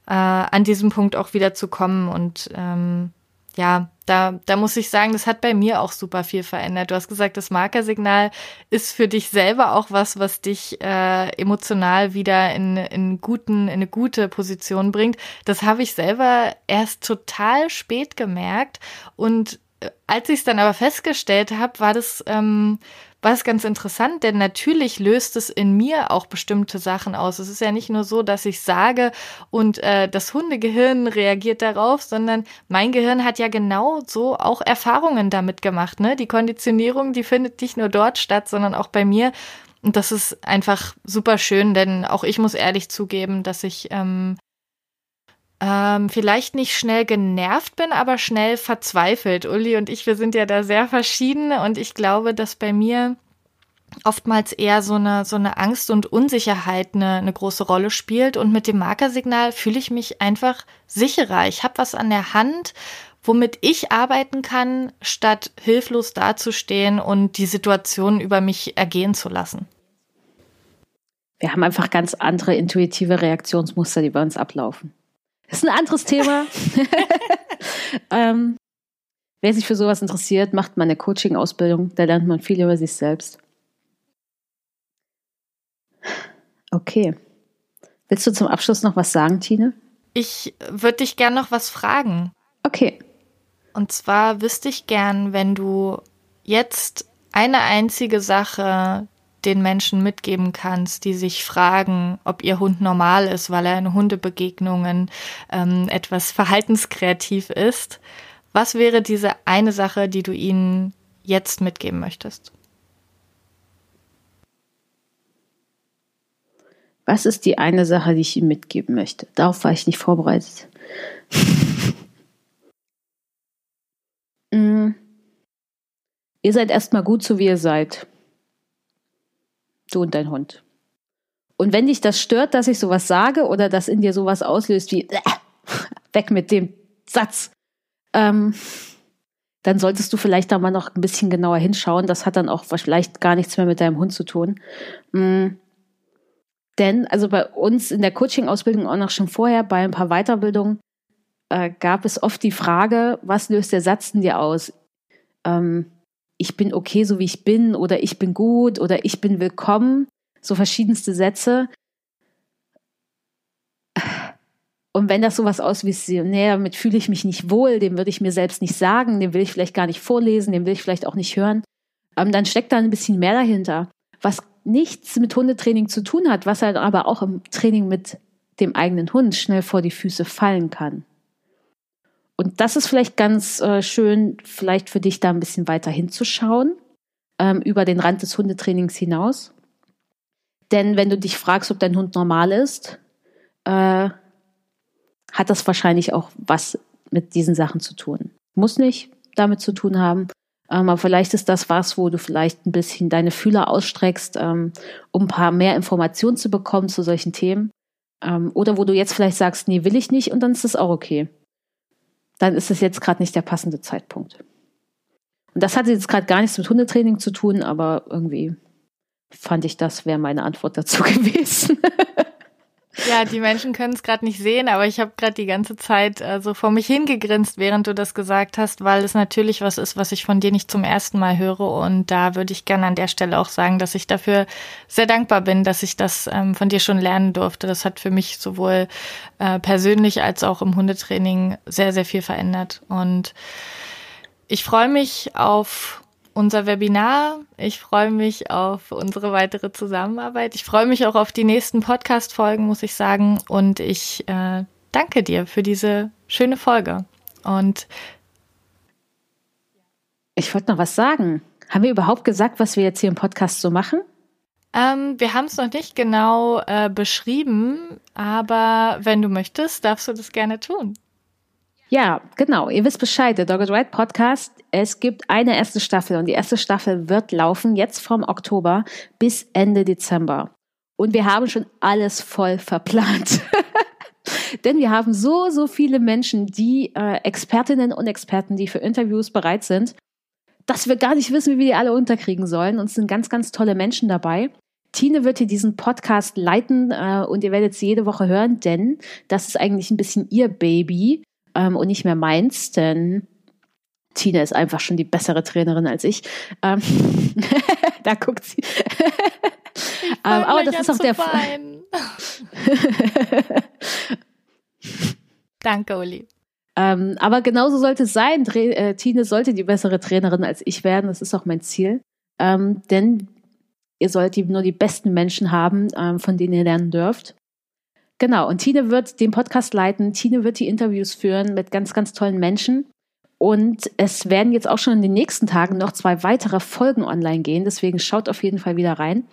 äh, an diesem Punkt auch wieder zu kommen und ähm, ja, da, da muss ich sagen, das hat bei mir auch super viel verändert. Du hast gesagt, das Markersignal ist für dich selber auch was, was dich äh, emotional wieder in, in, guten, in eine gute Position bringt. Das habe ich selber erst total spät gemerkt. Und äh, als ich es dann aber festgestellt habe, war das ähm, war es ganz interessant, denn natürlich löst es in mir auch bestimmte Sachen aus. Es ist ja nicht nur so, dass ich sage und äh, das Hundegehirn reagiert darauf, sondern mein Gehirn hat ja genau so auch Erfahrungen damit gemacht. Ne? Die Konditionierung, die findet nicht nur dort statt, sondern auch bei mir. Und das ist einfach super schön, denn auch ich muss ehrlich zugeben, dass ich ähm, ähm, vielleicht nicht schnell genervt bin, aber schnell verzweifelt. Uli und ich, wir sind ja da sehr verschieden und ich glaube, dass bei mir oftmals eher so eine, so eine Angst und Unsicherheit eine, eine große Rolle spielt. Und mit dem Markersignal fühle ich mich einfach sicherer. Ich habe was an der Hand, womit ich arbeiten kann, statt hilflos dazustehen und die Situation über mich ergehen zu lassen. Wir haben einfach ganz andere intuitive Reaktionsmuster, die bei uns ablaufen. Das ist ein anderes Thema. ähm, wer sich für sowas interessiert, macht mal eine Coaching-Ausbildung. Da lernt man viel über sich selbst. Okay. Willst du zum Abschluss noch was sagen, Tine? Ich würde dich gern noch was fragen. Okay. Und zwar wüsste ich gern, wenn du jetzt eine einzige Sache den Menschen mitgeben kannst, die sich fragen, ob ihr Hund normal ist, weil er in Hundebegegnungen ähm, etwas verhaltenskreativ ist. Was wäre diese eine Sache, die du ihnen jetzt mitgeben möchtest? Was ist die eine Sache, die ich ihm mitgeben möchte? Darauf war ich nicht vorbereitet. mm. Ihr seid erstmal gut, so wie ihr seid. Du und dein Hund. Und wenn dich das stört, dass ich sowas sage oder dass in dir sowas auslöst wie äh, weg mit dem Satz, ähm, dann solltest du vielleicht da mal noch ein bisschen genauer hinschauen. Das hat dann auch vielleicht gar nichts mehr mit deinem Hund zu tun. Mhm. Denn, also bei uns in der Coaching-Ausbildung auch noch schon vorher, bei ein paar Weiterbildungen, äh, gab es oft die Frage, was löst der Satz in dir aus? Ähm, ich bin okay, so wie ich bin, oder ich bin gut, oder ich bin willkommen. so verschiedenste Sätze. Und wenn das sowas aus wie, nee, fühle ich mich nicht wohl, dem würde ich mir selbst nicht sagen, dem will ich vielleicht gar nicht vorlesen, dem will ich vielleicht auch nicht hören, ähm, dann steckt da ein bisschen mehr dahinter, was nichts mit Hundetraining zu tun hat, was halt aber auch im Training mit dem eigenen Hund schnell vor die Füße fallen kann. Und das ist vielleicht ganz äh, schön, vielleicht für dich da ein bisschen weiter hinzuschauen, ähm, über den Rand des Hundetrainings hinaus. Denn wenn du dich fragst, ob dein Hund normal ist, äh, hat das wahrscheinlich auch was mit diesen Sachen zu tun. Muss nicht damit zu tun haben, ähm, aber vielleicht ist das was, wo du vielleicht ein bisschen deine Fühler ausstreckst, ähm, um ein paar mehr Informationen zu bekommen zu solchen Themen. Ähm, oder wo du jetzt vielleicht sagst, nee, will ich nicht und dann ist das auch okay. Dann ist es jetzt gerade nicht der passende Zeitpunkt. Und das hatte jetzt gerade gar nichts mit Hundetraining zu tun, aber irgendwie fand ich, das wäre meine Antwort dazu gewesen. Ja, die Menschen können es gerade nicht sehen, aber ich habe gerade die ganze Zeit äh, so vor mich hingegrinst, während du das gesagt hast, weil es natürlich was ist, was ich von dir nicht zum ersten Mal höre. Und da würde ich gerne an der Stelle auch sagen, dass ich dafür sehr dankbar bin, dass ich das ähm, von dir schon lernen durfte. Das hat für mich sowohl äh, persönlich als auch im Hundetraining sehr, sehr viel verändert. Und ich freue mich auf unser Webinar. Ich freue mich auf unsere weitere Zusammenarbeit. Ich freue mich auch auf die nächsten Podcast-Folgen, muss ich sagen. Und ich äh, danke dir für diese schöne Folge. Und ich wollte noch was sagen. Haben wir überhaupt gesagt, was wir jetzt hier im Podcast so machen? Ähm, wir haben es noch nicht genau äh, beschrieben, aber wenn du möchtest, darfst du das gerne tun. Ja, genau. Ihr wisst Bescheid. Der Dogged Right Podcast. Es gibt eine erste Staffel und die erste Staffel wird laufen jetzt vom Oktober bis Ende Dezember. Und wir haben schon alles voll verplant. Denn wir haben so, so viele Menschen, die äh, Expertinnen und Experten, die für Interviews bereit sind, dass wir gar nicht wissen, wie wir die alle unterkriegen sollen. Und es sind ganz, ganz tolle Menschen dabei. Tine wird hier diesen Podcast leiten äh, und ihr werdet sie jede Woche hören, denn das ist eigentlich ein bisschen ihr Baby ähm, und nicht mehr meins, denn Tina ist einfach schon die bessere Trainerin als ich. Ähm, da guckt sie. ähm, aber das ist auch der Fall. Danke, Uli. Ähm, aber genauso sollte es sein. Dre äh, Tine sollte die bessere Trainerin als ich werden. Das ist auch mein Ziel. Ähm, denn ihr sollt nur die besten Menschen haben, ähm, von denen ihr lernen dürft. Genau, und Tine wird den Podcast leiten, Tine wird die Interviews führen mit ganz, ganz tollen Menschen. Und es werden jetzt auch schon in den nächsten Tagen noch zwei weitere Folgen online gehen, deswegen schaut auf jeden Fall wieder rein.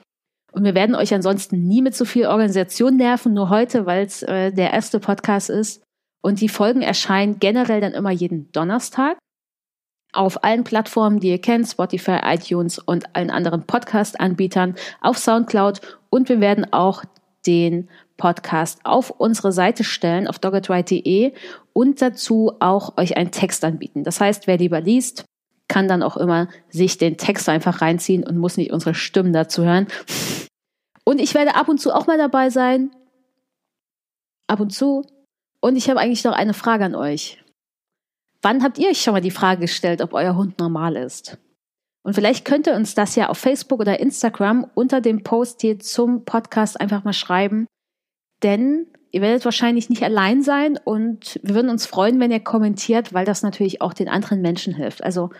Und wir werden euch ansonsten nie mit so viel Organisation nerven, nur heute, weil es äh, der erste Podcast ist. Und die Folgen erscheinen generell dann immer jeden Donnerstag auf allen Plattformen, die ihr kennt, Spotify, iTunes und allen anderen Podcast-Anbietern, auf Soundcloud. Und wir werden auch den Podcast auf unsere Seite stellen, auf doggetride und dazu auch euch einen Text anbieten. Das heißt, wer lieber liest, kann dann auch immer sich den Text einfach reinziehen und muss nicht unsere Stimmen dazu hören. Und ich werde ab und zu auch mal dabei sein. Ab und zu. Und ich habe eigentlich noch eine Frage an euch. Wann habt ihr euch schon mal die Frage gestellt, ob euer Hund normal ist? Und vielleicht könnt ihr uns das ja auf Facebook oder Instagram unter dem Post hier zum Podcast einfach mal schreiben. Denn ihr werdet wahrscheinlich nicht allein sein und wir würden uns freuen, wenn ihr kommentiert, weil das natürlich auch den anderen Menschen hilft. Also,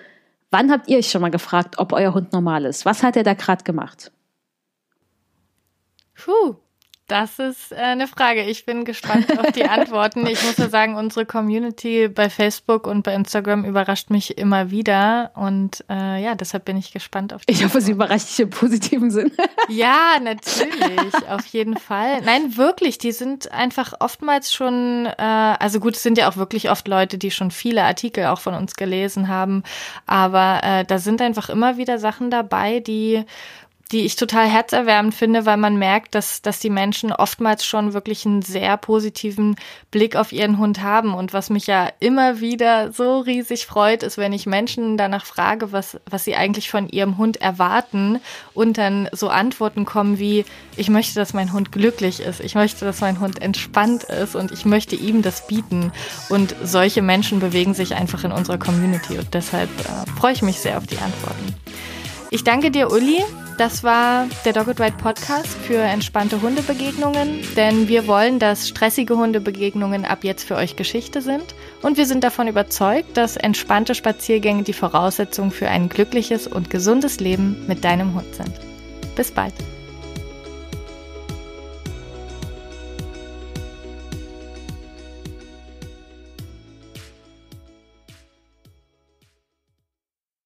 wann habt ihr euch schon mal gefragt, ob euer Hund normal ist? Was hat er da gerade gemacht? Puh, das ist äh, eine Frage. Ich bin gespannt auf die Antworten. Ich muss ja sagen, unsere Community bei Facebook und bei Instagram überrascht mich immer wieder. Und äh, ja, deshalb bin ich gespannt auf die Ich hoffe, sie überrascht dich im positiven Sinn. ja, natürlich. auf jeden Fall. Nein, wirklich. Die sind einfach oftmals schon, äh, also gut, es sind ja auch wirklich oft Leute, die schon viele Artikel auch von uns gelesen haben. Aber äh, da sind einfach immer wieder Sachen dabei, die die ich total herzerwärmend finde, weil man merkt, dass, dass die Menschen oftmals schon wirklich einen sehr positiven Blick auf ihren Hund haben. Und was mich ja immer wieder so riesig freut, ist, wenn ich Menschen danach frage, was, was sie eigentlich von ihrem Hund erwarten und dann so Antworten kommen wie, ich möchte, dass mein Hund glücklich ist, ich möchte, dass mein Hund entspannt ist und ich möchte ihm das bieten. Und solche Menschen bewegen sich einfach in unserer Community und deshalb äh, freue ich mich sehr auf die Antworten. Ich danke dir, Uli, das war der Dog Ride Podcast für entspannte Hundebegegnungen, denn wir wollen, dass stressige Hundebegegnungen ab jetzt für euch Geschichte sind und wir sind davon überzeugt, dass entspannte Spaziergänge die Voraussetzung für ein glückliches und gesundes Leben mit deinem Hund sind. Bis bald.